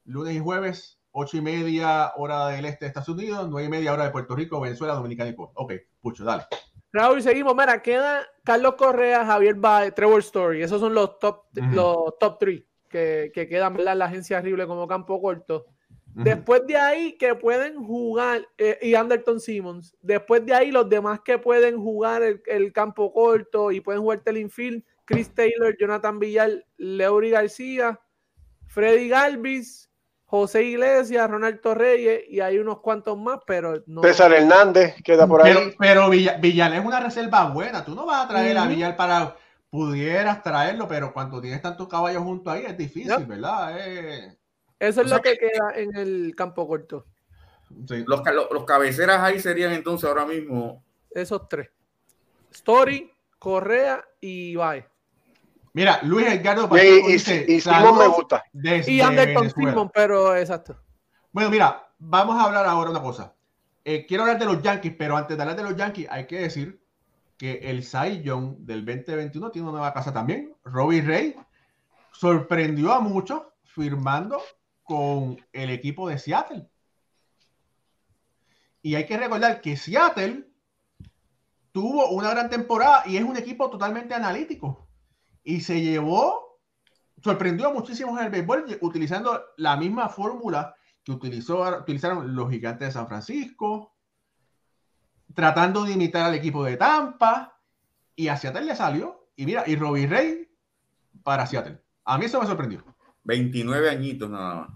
lunes y jueves, ocho y media hora del este de Estados Unidos, nueve y media hora de Puerto Rico, Venezuela, Dominicana y Cuba. Ok, Pucho, dale. Raúl, seguimos. Mira, queda Carlos Correa, Javier Baez, Trevor Story. Esos son los top, los top three que, que quedan, ¿verdad? La agencia horrible como campo corto. Después de ahí que pueden jugar, eh, y Anderton Simmons, después de ahí los demás que pueden jugar el, el campo corto y pueden jugar el infield, Chris Taylor, Jonathan Villar, Leury García, Freddy Galvis, José Iglesias, Ronald Reyes y hay unos cuantos más, pero no. César Hernández queda por ahí. Pero, Villar, es una reserva buena. Tú no vas a traer a Villar para. Pudieras traerlo, pero cuando tienes tantos caballos junto ahí es difícil, ¿verdad? Eso es lo que, queda en el campo corto. Los, los cabeceras ahí serían entonces ahora mismo. Esos tres: Story, Correa y Baez. Mira, Luis Edgardo y, dice, y, Simón me gusta. Y Anderson Simón, pero exacto. Bueno, mira, vamos a hablar ahora una cosa. Eh, quiero hablar de los Yankees, pero antes de hablar de los Yankees, hay que decir que el Cy Young del 2021 tiene una nueva casa también. Robbie Ray sorprendió a muchos firmando con el equipo de Seattle. Y hay que recordar que Seattle tuvo una gran temporada y es un equipo totalmente analítico y se llevó, sorprendió a muchísimos en el béisbol utilizando la misma fórmula que utilizó, utilizaron los gigantes de San Francisco, tratando de imitar al equipo de Tampa, y a Seattle le salió. Y mira, y Robbie Rey para Seattle. A mí eso me sorprendió. 29 añitos nada más.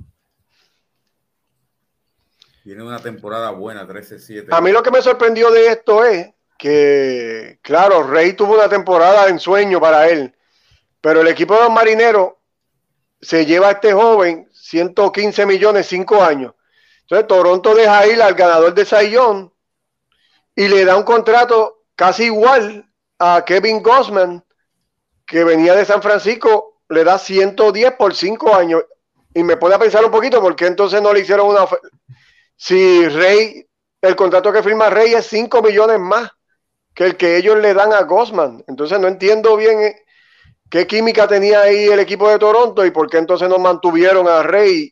Tiene una temporada buena, 13-7. A mí lo que me sorprendió de esto es que, claro, Rey tuvo una temporada de ensueño para él, pero el equipo de los marineros se lleva a este joven 115 millones, 5 años. Entonces Toronto deja ir al ganador de Sayón y le da un contrato casi igual a Kevin Gossman, que venía de San Francisco, le da 110 por 5 años. Y me pone a pensar un poquito, porque entonces no le hicieron una... Si Rey, el contrato que firma Rey es 5 millones más que el que ellos le dan a Gosman. Entonces no entiendo bien eh, qué química tenía ahí el equipo de Toronto y por qué entonces no mantuvieron a Rey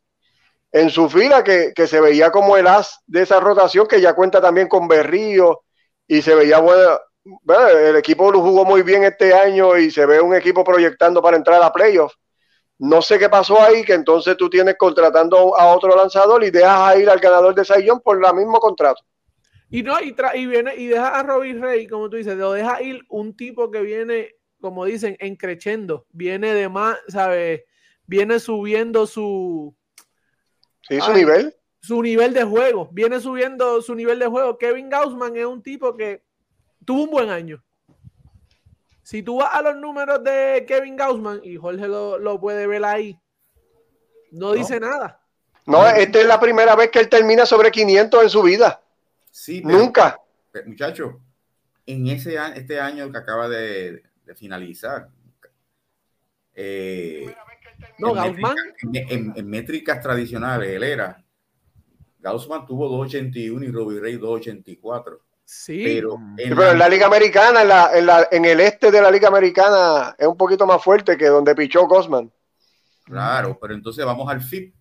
en su fila, que, se veía como el as de esa rotación, que ya cuenta también con Berrío y se veía bueno. el equipo lo jugó muy bien este año y se ve un equipo proyectando para entrar a playoffs. No sé qué pasó ahí, que entonces tú tienes contratando a otro lanzador y dejas a ir al ganador de Sayón por el mismo contrato. Y no, y, y viene y deja a Robbie Rey, como tú dices, lo deja ir un tipo que viene, como dicen, encrechendo, viene de más, ¿sabes? Viene subiendo su. Sí, su nivel. Su nivel de juego. Viene subiendo su nivel de juego. Kevin Gaussman es un tipo que tuvo un buen año. Si tú vas a los números de Kevin Gaussman, y Jorge lo, puede ver ahí, no, dice nada. No, esta es la primera vez que él termina sobre 500 en su vida. Sí, nunca. Muchacho, en ese este año que acaba de, finalizar, eh, no, en, métricas, tradicionales, él era. Gaussman tuvo 281 y Robbie Ray 284. Sí. Pero en, la, Liga Americana, en, la, en, el este de la Liga Americana, es un poquito más fuerte que donde pichó Gaussman. Claro, pero entonces vamos al FIP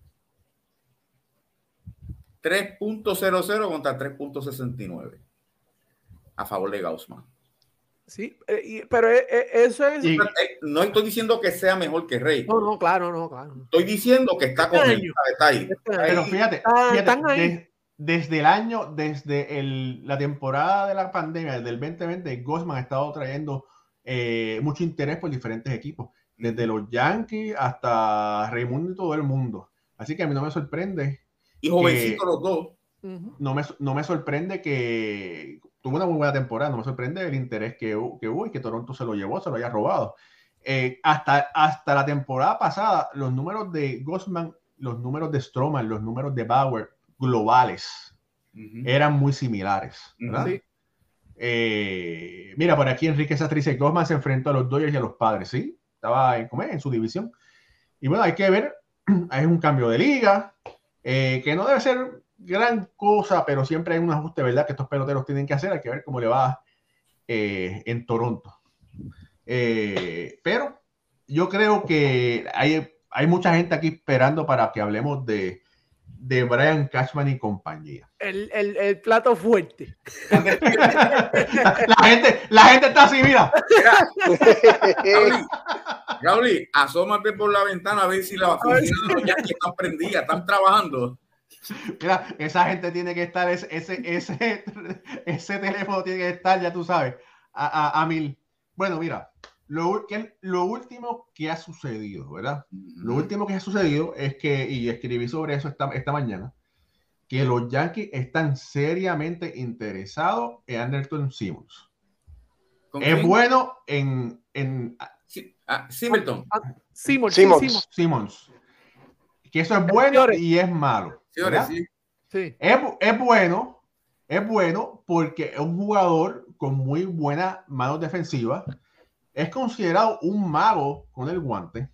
3.00 contra 3.69 a favor de Gaussman. Sí, eh, pero eh, eh, eso es. no estoy diciendo que sea mejor que Rey. No, no, claro, no, claro. Estoy diciendo que está con él, está ahí. Pero fíjate, desde el año, desde el, la temporada de la pandemia, desde el 2020, Gosman ha estado trayendo mucho interés por diferentes equipos, desde los Yankees hasta Raimundo y todo el mundo. Así que a mí no me sorprende y jovencitos los dos. No me, no me sorprende que tuvo una muy buena temporada, no me sorprende el interés que, que hubo y que Toronto se lo llevó, se lo haya robado. eh, hasta, hasta la temporada pasada, los números de Gosman, los números de Stroman, los números de Bauer globales eran muy similares. Eh, mira, por aquí Enrique Satrice Gosman se enfrentó a los Dodgers y a los padres, ¿sí? Estaba en, en su división. Y bueno, hay que ver, *clears throat* hay un cambio de liga, eh, que no debe ser gran cosa, pero siempre hay un ajuste, ¿verdad? Que estos peloteros tienen que hacer, hay que ver cómo le va eh, en Toronto. pero yo creo que hay, hay mucha gente aquí esperando para que hablemos de, de Brian Cashman y compañía. El, el, el plato fuerte. la, gente, la gente está así, mira. Gauli, asómate por la ventana a ver si la oficina ya están prendidas, están trabajando. Mira, esa gente tiene que estar, ese, ese, ese, ese teléfono tiene que estar, ya tú sabes, a, a, a mil. Bueno, mira, lo, que, lo último que ha sucedido, ¿verdad? Lo último que ha sucedido es que, y escribí sobre eso esta, esta mañana, que los Yankees están seriamente interesados en Anderson Simmons. Es bueno en... en ah, Simmons. Ah, Simmons. Simmons. Simmons. Que eso es bueno y es malo. Sí, sí. Es, es bueno, es bueno porque es un jugador con muy buenas manos defensivas es considerado un mago con el guante.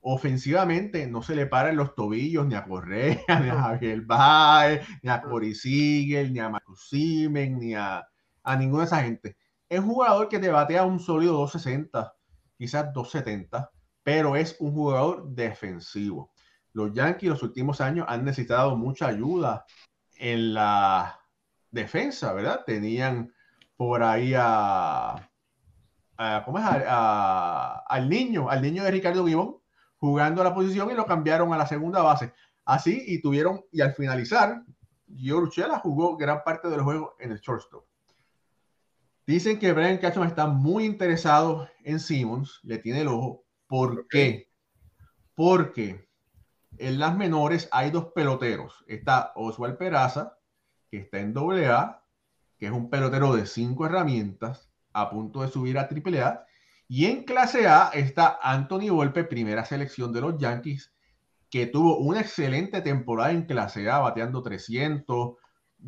Ofensivamente no se le paran los tobillos ni a Correa, *laughs* ni a Javier Baez, ni a Cory Siegel, ni a Marcus Simen, ni a, a ninguna de esa gente. Es un jugador que te batea un sólido 260, quizás 270, pero es un jugador defensivo. Los Yankees los últimos años han necesitado mucha ayuda en la defensa, ¿verdad? Tenían por ahí a ¿cómo es? al niño, al niño de Ricardo Guibón, jugando a la posición y lo cambiaron a la segunda base. Así, y tuvieron, y al finalizar, George jugó gran parte del juego en el shortstop. Dicen que Brian Cashman está muy interesado en Simmons, le tiene el ojo. ¿Por qué? Porque en las menores hay dos peloteros. Está Oswald Peraza, que está en AA, que es un pelotero de cinco herramientas, a punto de subir a AAA. Y en clase A está Anthony Volpe, primera selección de los Yankees, que tuvo una excelente temporada en clase A, bateando 300,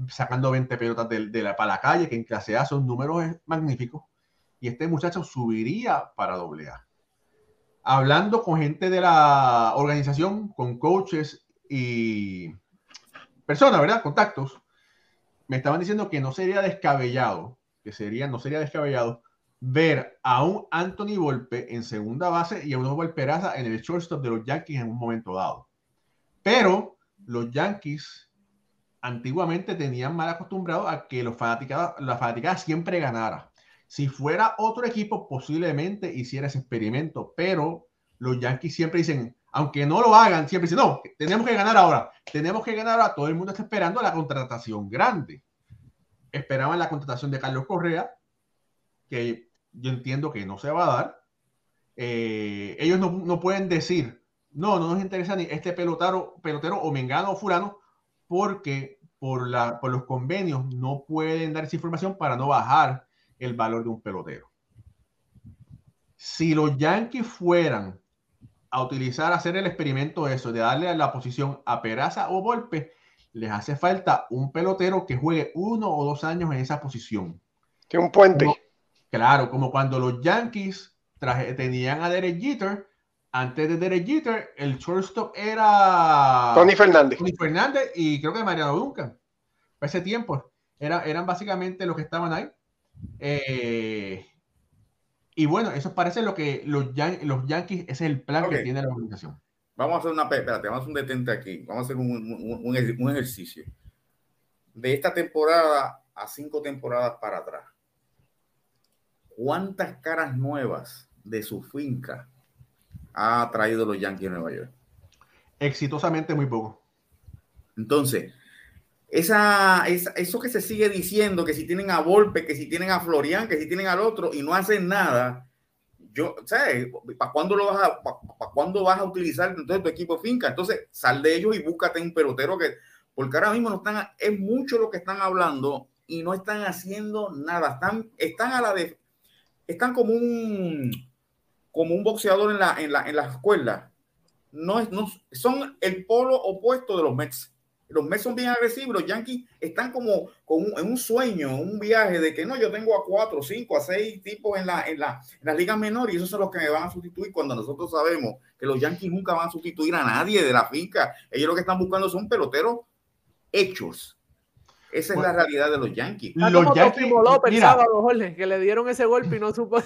sacando 20 pelotas de, la, para la calle, que en clase A son números magníficos. Y este muchacho subiría para AA. Hablando con gente de la organización, con coaches y personas, ¿verdad? Contactos, me estaban diciendo que no sería descabellado que sería, no sería descabellado ver a un Anthony Volpe en segunda base y a un Oswald Peraza en el shortstop de los Yankees en un momento dado. Pero los Yankees antiguamente tenían mal acostumbrado a que los la fanaticada siempre ganara. Si fuera otro equipo, posiblemente hiciera ese experimento, pero los Yankees siempre dicen, aunque no lo hagan, siempre dicen, no, tenemos que ganar ahora, tenemos que ganar ahora, todo el mundo está esperando la contratación grande esperaban la contratación de Carlos Correa, que yo entiendo que no se va a dar. Eh, ellos no, pueden decir, no, no nos interesa ni este pelotero, pelotero o mengano o fulano, porque por, la, por los convenios no pueden dar esa información para no bajar el valor de un pelotero. Si los Yankees fueran a utilizar, hacer el experimento eso, de darle la posición a Peraza o Volpe, les hace falta un pelotero que juegue uno o dos años en esa posición. Que un puente. claro, como cuando los Yankees tenían a Derek Jeter, antes de Derek Jeter, el shortstop era Tony Fernández. Tony Fernández y creo que Mariano Duncan. Para ese tiempo era, eran básicamente los que estaban ahí. Eh, y bueno, eso parece lo que los, los Yankees, ese es el plan que tiene la organización. Vamos a hacer una, espérate, vamos a hacer un detente aquí. Vamos a hacer un, un, ejercicio. De esta temporada a cinco temporadas para atrás, ¿cuántas caras nuevas de su finca ha traído los Yankees de Nueva York? Exitosamente muy poco. Entonces, esa, esa, eso que se sigue diciendo, que si tienen a Volpe, que si tienen a Florian, que si tienen al otro y no hacen nada, yo, ¿sabes? ¿Para cuándo lo vas a, para, cuándo vas a utilizar entonces tu equipo finca? Entonces, sal de ellos y búscate un pelotero que, porque ahora mismo no están, es mucho lo que están hablando y no están haciendo nada. Están, están a la están como un, como un boxeador en la, en la, en la escuela. No, es, no son el polo opuesto de los Mets. Los Mets son bien agresivos, los Yankees están como, en un sueño, un viaje de que no, yo tengo a cuatro, cinco, a seis tipos en la, en la, en la liga menor y esos son los que me van a sustituir cuando nosotros sabemos que los Yankees nunca van a sustituir a nadie de la finca. Ellos lo que están buscando son peloteros hechos, esa es la realidad de los Yankees. Los Yankees mira, que le dieron ese golpe y no supo.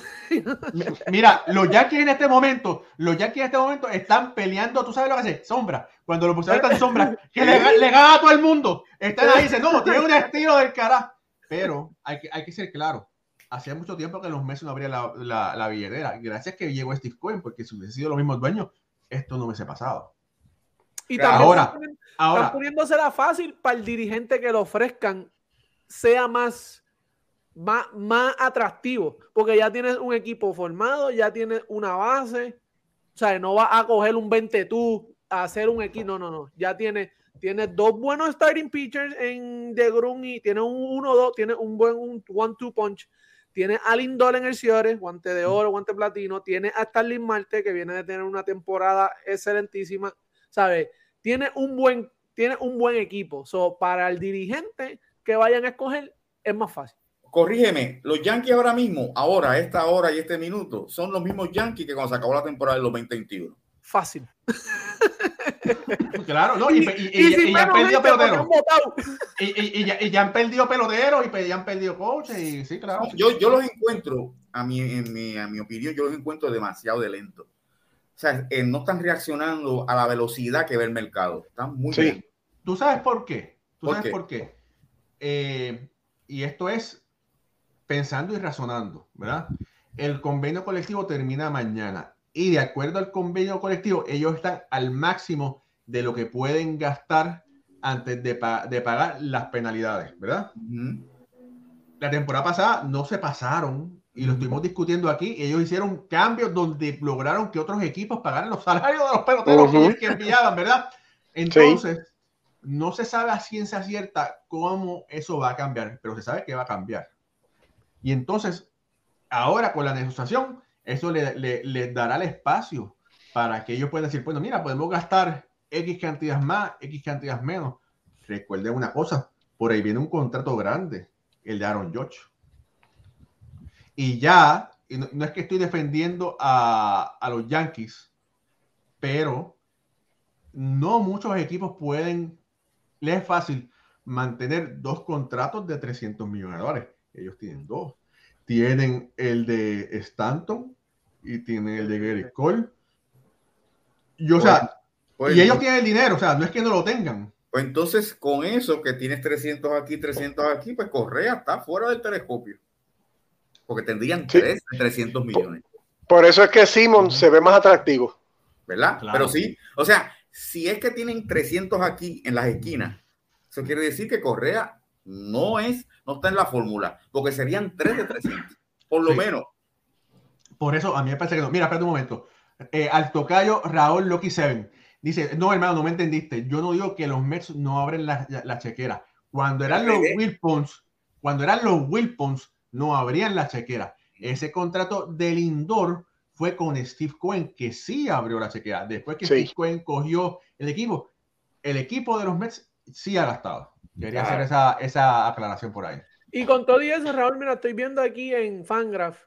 mira, los Yankees en este momento, los Yankees en este momento están peleando, tú sabes lo que hace, sombra. Cuando los pusieron en sombra, que le, le, gana a todo el mundo. Están ahí dicen, no, tiene un estilo del cara. Pero hay que, hay que ser claro. Hacía mucho tiempo que los meses no abría la, la, la billetera. Gracias que llegó Steve Cohen, porque si hubiese sido los mismos dueños, esto no hubiese pasado. Y también ahora, ahora poniéndosela fácil para el dirigente que lo ofrezcan sea más, más, más atractivo, porque ya tienes un equipo formado, ya tienes una base, o sea, no va a coger un 20 tú a hacer un equipo, no, no, no, ya tiene tiene dos buenos starting pitchers en De Grun y tiene un 1-2, tiene un buen un one-two punch. Tiene a Lindor en el Ciore, guante de oro, guante platino. Tiene a Starling Marte, que viene de tener una temporada excelentísima. ¿Sabes? Tiene un buen, tiene un buen equipo. So, para el dirigente que vayan a escoger es más fácil. Corrígeme, los Yankees ahora mismo, ahora, esta hora y este minuto, son los mismos Yankees que cuando se acabó la temporada del 2021. Fácil. *laughs* Claro, no, y, ya han perdido peloteros. Y, ya, han perdido peloteros y ya han perdido coches. Y sí, claro. Yo, yo los encuentro, a mi, en mi, a mi opinión, yo los encuentro demasiado de lento o sea, eh, no están reaccionando a la velocidad que ve el mercado. Están muy bien. ¿Tú sabes por qué? ¿Tú sabes por qué? Eh, y esto es pensando y razonando, ¿verdad? El convenio colectivo termina mañana y de acuerdo al convenio colectivo, ellos están al máximo de lo que pueden gastar antes de, pagar las penalidades, ¿verdad? La temporada pasada no se pasaron y lo estuvimos discutiendo aquí, ellos hicieron cambios donde lograron que otros equipos pagaran los salarios de los peloteros que enviaban, ¿verdad? Entonces, no se sabe a ciencia cierta cómo eso va a cambiar, pero se sabe que va a cambiar. Y entonces, ahora con la negociación, eso le, le, dará el espacio para que ellos puedan decir, bueno, mira, podemos gastar X cantidad más, X cantidad menos. Recuerden una cosa, por ahí viene un contrato grande, el de Aaron George y ya, no, es que estoy defendiendo a, los Yankees, pero no muchos equipos pueden, les es fácil mantener dos contratos de 300 millones de dólares. Ellos tienen dos. Tienen el de Stanton y tienen el de Gary Cole. Y, o sea, y ellos tienen el dinero, o sea, no es que no lo tengan. Pues entonces, con eso que tienes 300 aquí, 300 aquí, pues Correa está fuera del telescopio porque tendrían 300 millones. Por eso es que Simon se ve más atractivo. ¿Verdad? Pero sí, o sea, si es que tienen 300 aquí en las esquinas, eso quiere decir que Correa no es, no está en la fórmula, porque serían 3 de 300, por lo menos. Por eso a mí me parece que no. Mira, espérate un momento. Eh, al tocayo Raúl Loki Seven dice: No, hermano, no me entendiste. Yo no digo que los Mets no abren la, la, chequera. Cuando eran los Wilpons, cuando eran los Wilpons, no abrían la chequera. Ese contrato del Lindor fue con Steve Cohen, que sí abrió la chequera. Después que Steve Cohen cogió el equipo, el equipo de los Mets sí ha gastado. Quería hacer esa, esa, aclaración por ahí. Y con todo eso, Raúl, mira, estoy viendo aquí en Fangraph.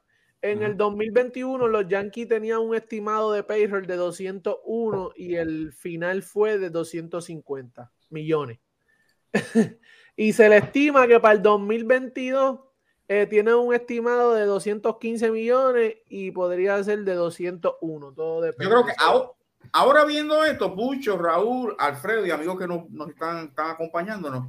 En el 2021 los Yankees tenían un estimado de payroll de 201 y el final fue de 250 millones. *laughs* y se le estima que para el 2022 eh, tiene un estimado de 215 millones y podría ser de 201. Todo depende. Yo creo que ahora, viendo esto, Pucho, Raúl, Alfredo y amigos que nos, están, están, acompañándonos,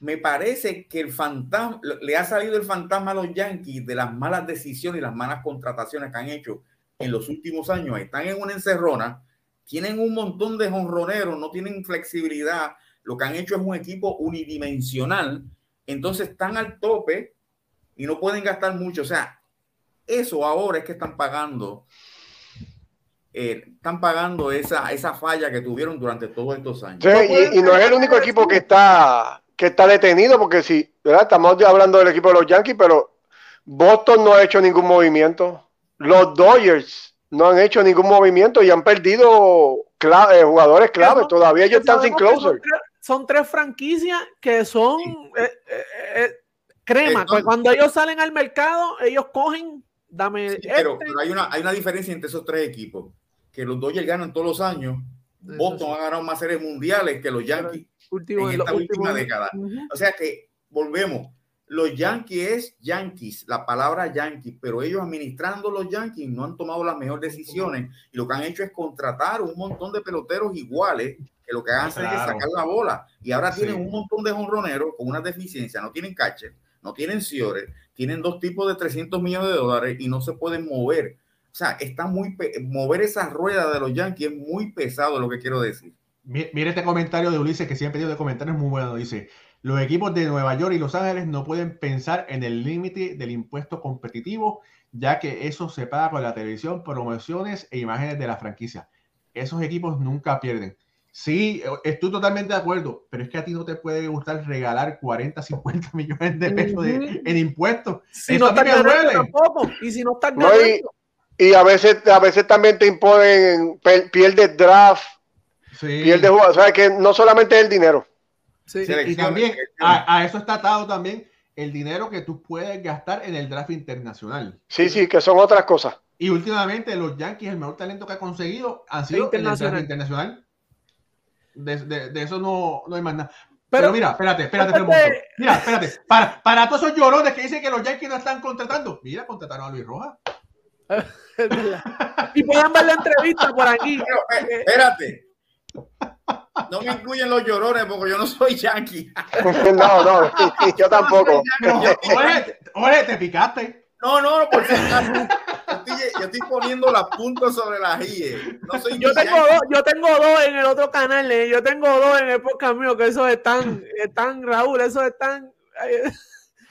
me parece que el fantasma, le ha salido el fantasma a los Yankees de las malas decisiones y las malas contrataciones que han hecho en los últimos años. Están en una encerrona, tienen un montón de jonroneros, no tienen flexibilidad. Lo que han hecho es un equipo unidimensional entonces están al tope y no pueden gastar mucho. O sea, eso ahora es que están pagando, eh, están pagando esa, esa falla que tuvieron durante todos estos años. y, no es el único equipo que está, que está detenido, porque si, ¿verdad? Estamos hablando del equipo de los Yankees, pero Boston no ha hecho ningún movimiento. los Dodgers no han hecho ningún movimiento y han perdido clave, jugadores clave. Todavía ellos están sin closer. Son tres, franquicias que son eh, eh, eh, crema. Cuando ellos salen al mercado, ellos cogen, dame. pero, este. pero hay, una, hay una diferencia entre esos tres equipos. Que los Dodgers ganan todos los años. Boston ha ganado más series mundiales que los Yankees en esta última década. O sea que volvemos los Yankees es Yankees, la palabra Yankees, pero ellos administrando los Yankees no han tomado las mejores decisiones y lo que han hecho es contratar un montón de peloteros iguales que lo que hacen es sacar la bola y ahora tienen un montón de jonroneros con una deficiencia, no tienen catcher, no tienen ciores, tienen dos tipos de 300 millones de dólares y no se pueden mover. O sea, está muy mover esa rueda de los Yankees es muy pesado lo que quiero decir. Mire este comentario de Ulises que siempre dio de comentarios muy bueno. Dice, los equipos de Nueva York y Los Ángeles no pueden pensar en el límite del impuesto competitivo, ya que eso se paga con la televisión, promociones e imágenes de la franquicia. Esos equipos nunca pierden. Sí, estoy totalmente de acuerdo, pero es que a ti no te puede gustar regalar 40, 50 *laughs* millones de pesos en impuestos. Si no está tampoco. Y si no está no, y, a veces, a veces también te imponen piel de draft, sí. piel de jugador. O sea, que no solamente es el dinero. Sí, y también a, eso está atado también el dinero que tú puedes gastar en el draft internacional. Sí, sí, que son otras cosas. Y últimamente los Yankees, el mejor talento que ha conseguido han sido internacional. internacional. De, eso no, no, hay más nada. Pero, mira, espérate, espérate, Mira, espérate. Para, para todos esos llorones que dicen que los Yankees no están contratando, mira, contrataron a Luis Rojas. *laughs* y puedan ver la entrevista por aquí. *laughs* Eh, espérate. No me incluyen los llorones porque yo no soy yankee. *laughs* No, no, yo tampoco. Oye, te picaste. No, no, por si yo, estoy, poniendo las puntas sobre las IE. No soy yo, tengo dos, yo tengo dos en el otro canal. Eh. Yo tengo dos en el podcast mío que esos están, están, Raúl, esos están.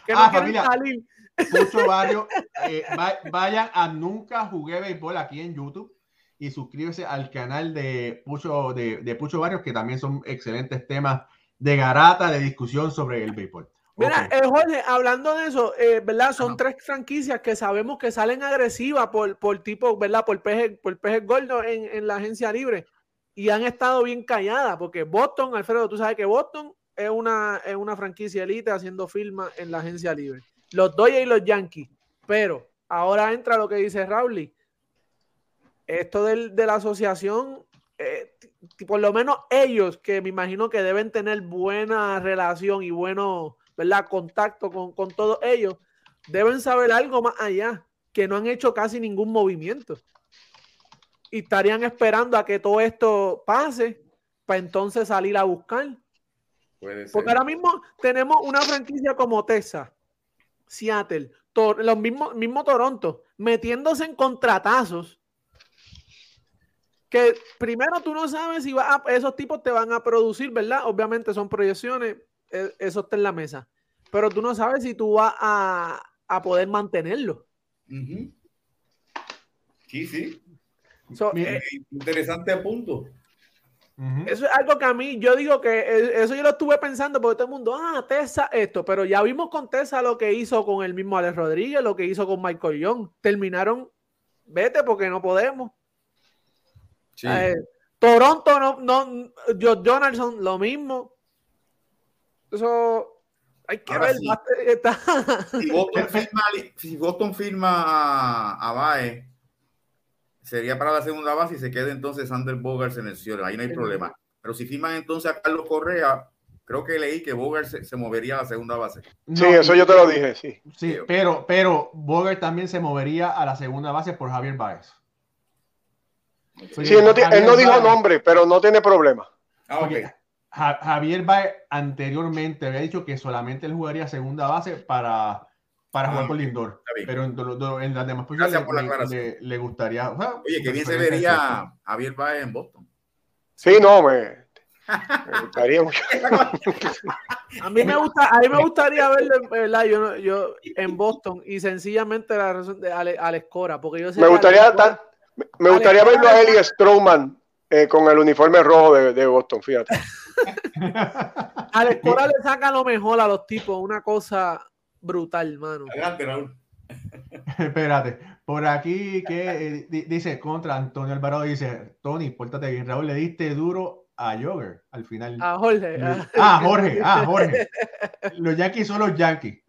Que no ah, quieren salir. Mucho barrio. Eh, vayan a Nunca Jugué Béisbol aquí en YouTube y suscríbese al canal de Pucho, de, de Pucho Barrios, que también son excelentes temas de garata, de discusión sobre el béisbol. Mira, eh, Jorge, hablando de eso, eh, ¿verdad? Son tres franquicias que sabemos que salen agresivas por, por tipo, ¿verdad? Por peje, por peje gordo en, en, la agencia libre y han estado bien calladas, porque Boston, Alfredo, tú sabes que Boston es una, es una franquicia elite haciendo firma en la agencia libre. Los Dodgers y los Yankees, pero ahora entra lo que dice Rowley esto de la asociación, eh, por lo menos ellos, que me imagino que deben tener buena relación y bueno, ¿verdad? Contacto con, con todos ellos, deben saber algo más allá, que no han hecho casi ningún movimiento. Y estarían esperando a que todo esto pase para entonces salir a buscar. Porque ahora mismo tenemos una franquicia como Texas, Seattle, los mismos mismo Toronto, metiéndose en contratazos que primero tú no sabes si va esos tipos te van a producir, ¿verdad? Obviamente son proyecciones, eso está en la mesa, pero tú no sabes si tú vas a, poder mantenerlo. Sí, sí. Eh, interesante punto. Eso es algo que a mí, yo digo que e, eso yo lo estuve pensando porque todo el mundo, ah, Tessa, esto, pero ya vimos con Tessa lo que hizo con el mismo Alex Rodríguez, lo que hizo con Michael Young. Terminaron, vete porque no podemos. Eh, Toronto, no, no, Josh Donaldson, lo mismo. Eso hay que ver. *laughs* Si, Boston firma, a, Bae, sería para la segunda base y se queda entonces Sander Bogart en el cielo. Ahí no hay problema. Pero si firman entonces a Carlos Correa, creo que leí que Bogart se, movería a la segunda base. Sí, eso yo te lo dije, sí. Sí, pero, pero Bogart también se movería a la segunda base por Javier Baez. Sí, él no, dijo nombre, pero no tiene problema. Ah, Javier Baez anteriormente había dicho que solamente él jugaría segunda base para, para jugar ah, con Lindor. Pero en, las demás posiciones le, le, gustaría. Oye, qué bien se vería Javier Baez en Boston. Sí, no, me, me gustaría mucho. *laughs* a mí me gusta, a mí me gustaría verlo Yo, yo, en Boston y sencillamente la razón de Alex, Cora, porque yo me gustaría tan, me gustaría verlo a Eli Strowman eh, con el uniforme rojo de, Boston, fíjate. A la *laughs* escuela le saca lo mejor a los tipos, una cosa brutal, mano. Adelante, Raúl. *laughs* Espérate, Por aquí que eh, dice contra Antonio Alvarado, dice, Tony, pórtate bien, Raúl, le diste duro a Jogger al final. A Jorge. Ah, Jorge, ah, Jorge. *laughs* Los Yankees son los Yankees.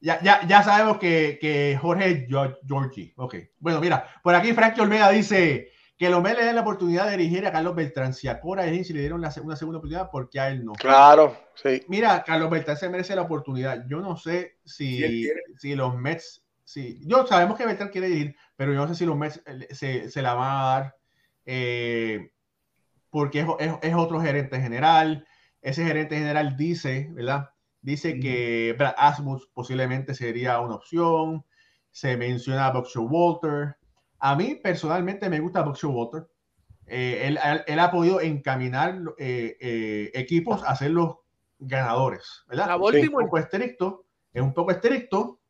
ya, ya, ya sabemos que, que Jorge es Georgie. Ok. Bueno, mira, por aquí Frank Olmeda dice que Lomé le den la oportunidad de dirigir a Carlos Beltrán. Si a Cora y le dieron la, una segunda oportunidad, ¿por qué a él no? Claro, sí. Mira, Carlos Beltrán se merece la oportunidad. Yo no sé si, si los Mets, si, yo sabemos que Beltrán quiere dirigir, pero yo no sé si los Mets eh, se, se la van a dar eh, porque es, es, es, otro gerente general. Ese gerente general dice, ¿verdad? Dice que Brad Asmus posiblemente sería una opción. Se menciona a Buckshaw Walter. A mí personalmente me gusta Walter. Eh, él, él, ha podido encaminar eh, eh, equipos a ser los ganadores, ¿verdad? Es un poco estricto, es un poco estricto,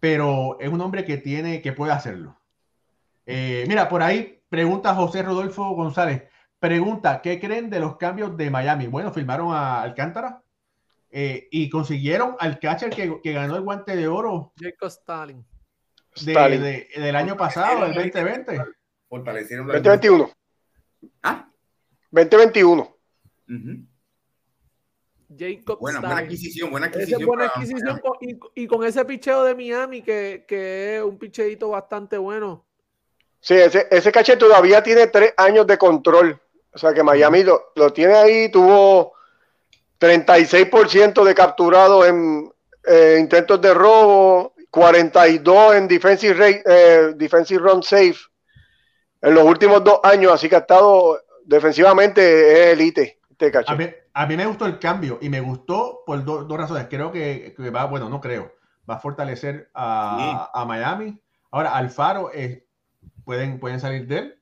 pero es un hombre que tiene, que puede hacerlo. mira, por ahí pregunta José Rodolfo González, pregunta, ¿qué creen de los cambios de Miami? Bueno, firmaron a Alcántara y consiguieron al catcher que, que, ganó el guante de oro. Jacob Stalin de, del año pasado, del 2020. Fortalecieron 2021. ¿Ah? 2021. Jacob buena, buena adquisición, buena adquisición. Buena adquisición y, con ese picheo de Miami, que, que es un picheito bastante bueno. Sí, ese, ese caché todavía tiene tres años de control. O sea que Miami lo, lo tiene ahí, tuvo 36% de capturados en eh, intentos de robo, 42 en defensive, rate, eh, defensive run safe en los últimos dos años, así que ha estado defensivamente es elite. Este a, mí, a, mí, me gustó el cambio y me gustó por dos razones. Creo que, que, va, bueno, no creo, va a fortalecer a, a Miami. Ahora, Alfaro eh, pueden, pueden salir de él.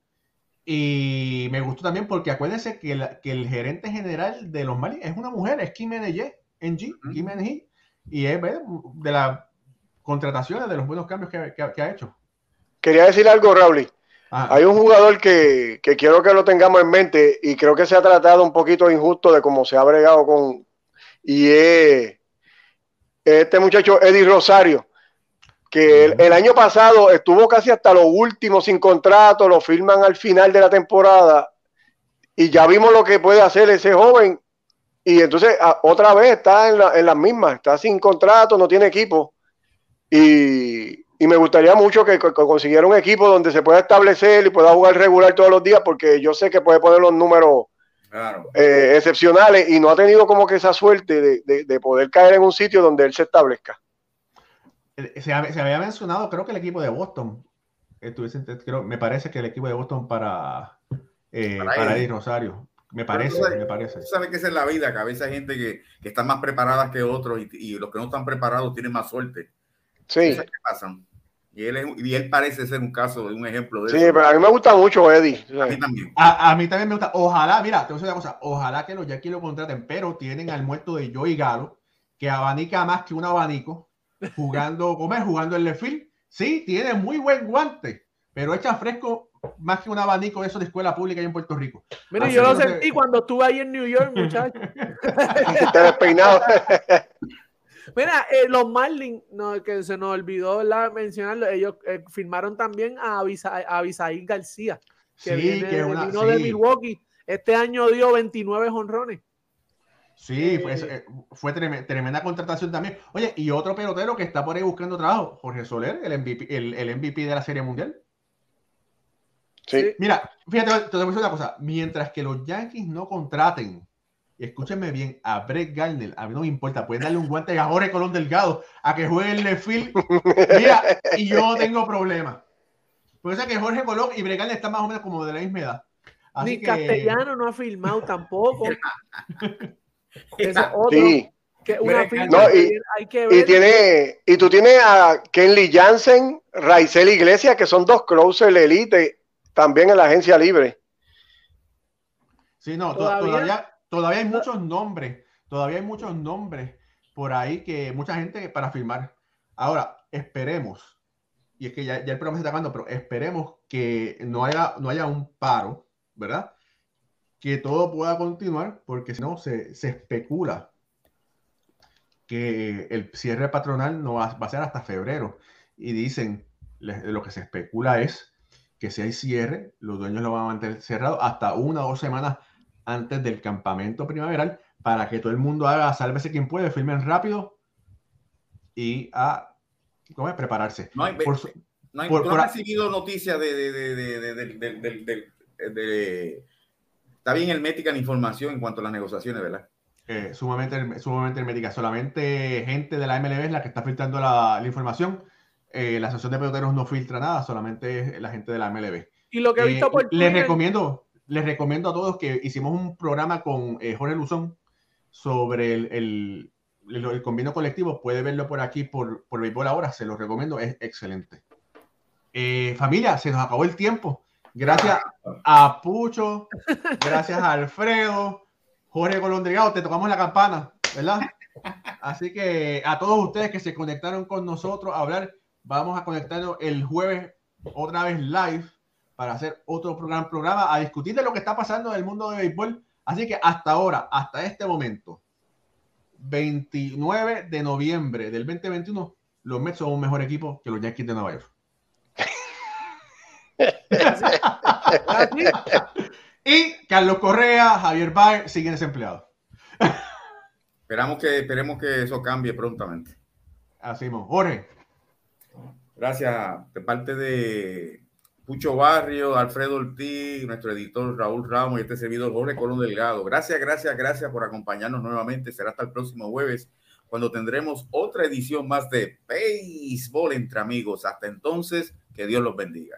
Y me gustó también porque acuérdense que, la, que el gerente general de los Mali es una mujer, es Kim NG, NG, Kim NG, y es de la contrataciones, de los buenos cambios que, que, ha hecho. Quería decir algo, Raúl. Hay un jugador que, que, quiero que lo tengamos en mente y creo que se ha tratado un poquito injusto de cómo se ha bregado con. Y es este muchacho Eddie Rosario, que el, el, año pasado estuvo casi hasta lo último sin contrato, lo firman al final de la temporada y ya vimos lo que puede hacer ese joven. Y entonces otra vez está en, la, en las mismas, está sin contrato, no tiene equipo y, me gustaría mucho que, consiguiera un equipo donde se pueda establecer y pueda jugar regular todos los días, porque yo sé que puede poner los números eh, excepcionales y no ha tenido como que esa suerte de, poder caer en un sitio donde él se establezca. Se, había mencionado, creo que el equipo de Boston, creo, me parece que el equipo de Boston para, eh, para, Rosario. Me parece, me parece. sabes que esa es la vida, que a veces hay gente que, está más preparada que otros y, y, los que no están preparados tienen más suerte. Sí. Y él, y él parece ser un caso, un ejemplo de sí, pero a mí me gusta mucho Eddie. A mí también. A, mí también me gusta. Ojalá, mira, te voy a decir una cosa. Ojalá que los Yankees lo contraten, pero tienen al muerto de Joey Galo, que abanica más que un abanico, jugando, *laughs* ¿cómo es? Jugando el lefil. Sí, tiene muy buen guante, pero echa fresco más que un abanico de eso de escuela pública ahí en Puerto Rico. Mira, yo lo sentí cuando estuve ahí en New York, muchachos. *laughs* Te despeinado. *laughs* Mira, eh, los Marlins, no, que se nos olvidó mencionarlo, ellos eh, firmaron también a, Abisaí García, que, viene, que vino de Milwaukee. Este año dio 29 honrones. Sí, eh, fue, tremenda, contratación también. Oye, y otro pelotero que está por ahí buscando trabajo, Jorge Soler, el MVP, el, MVP de la Serie Mundial. Sí. Mira, fíjate, te voy a decir una cosa. Mientras que los Yankees no contraten escúchenme bien, a Brett Garner, a mí no me importa, pueden darle un guante a Jorge Colón Delgado a que juegue el left Mira, y yo no tengo problema. Porque es que Jorge Colón y Brett Garner están más o menos como de la misma edad. Ni castellano no ha filmado tampoco. *laughs* sí. Que una y, hay que ver. y, tiene, y tú tienes a Kenley Jansen, Raizel Iglesias, que son dos closers elite también en la agencia libre. Sí, no, todavía Todavía hay muchos nombres, todavía hay muchos nombres por ahí que mucha gente para firmar. Ahora, esperemos, y es que ya, el programa se está acabando, pero esperemos que no haya, no haya un paro, ¿verdad? Que todo pueda continuar, porque si no, se, especula que el cierre patronal no va, a ser hasta febrero. y dicen, lo que se especula es que si hay cierre, los dueños lo van a mantener cerrado hasta una o dos semanas antes del campamento primaveral para que todo el mundo haga, sálvese quien puede, filmen rápido y a ¿cómo prepararse. No hay, por, no hay, por, no recibido noticias de, de, de, Está bien hermética la información en cuanto a las negociaciones, ¿verdad? Eh, sumamente, sumamente hermética. Solamente gente de la MLB es la que está filtrando la, la información. Eh, la asociación de peloteros no filtra nada, solamente la gente de la MLB. Y lo que he visto eh, les recomiendo, les recomiendo a todos que hicimos un programa con eh, Jorge Luzón sobre el, el, colectivo. Puede verlo por aquí, por, por Béisbol ahora. Se lo recomiendo, es excelente. familia, se nos acabó el tiempo. Gracias a Pucho, gracias a Alfredo, Jorge Golondrigado, te tocamos la campana, ¿verdad? Así que a todos ustedes que se conectaron con nosotros a hablar Vamos a conectarnos el jueves otra vez live para hacer otro programa, programa a discutir de lo que está pasando en el mundo de béisbol. Así que hasta ahora, hasta este momento, 29 de noviembre del 2021, los Mets son un mejor equipo que los Yankees de Nueva York. *laughs* y Carlos Correa, Javier Baez siguen desempleados. Esperamos que, esperemos que eso cambie prontamente. Así, Jorge. Gracias de parte de Pucho Barrio, Alfredo Ortiz, nuestro editor Raúl Ramos y este servidor Jorge Colón Delgado. Gracias, gracias, gracias por acompañarnos nuevamente. Será hasta el próximo jueves cuando tendremos otra edición más de Béisbol entre amigos. Hasta entonces, que Dios los bendiga.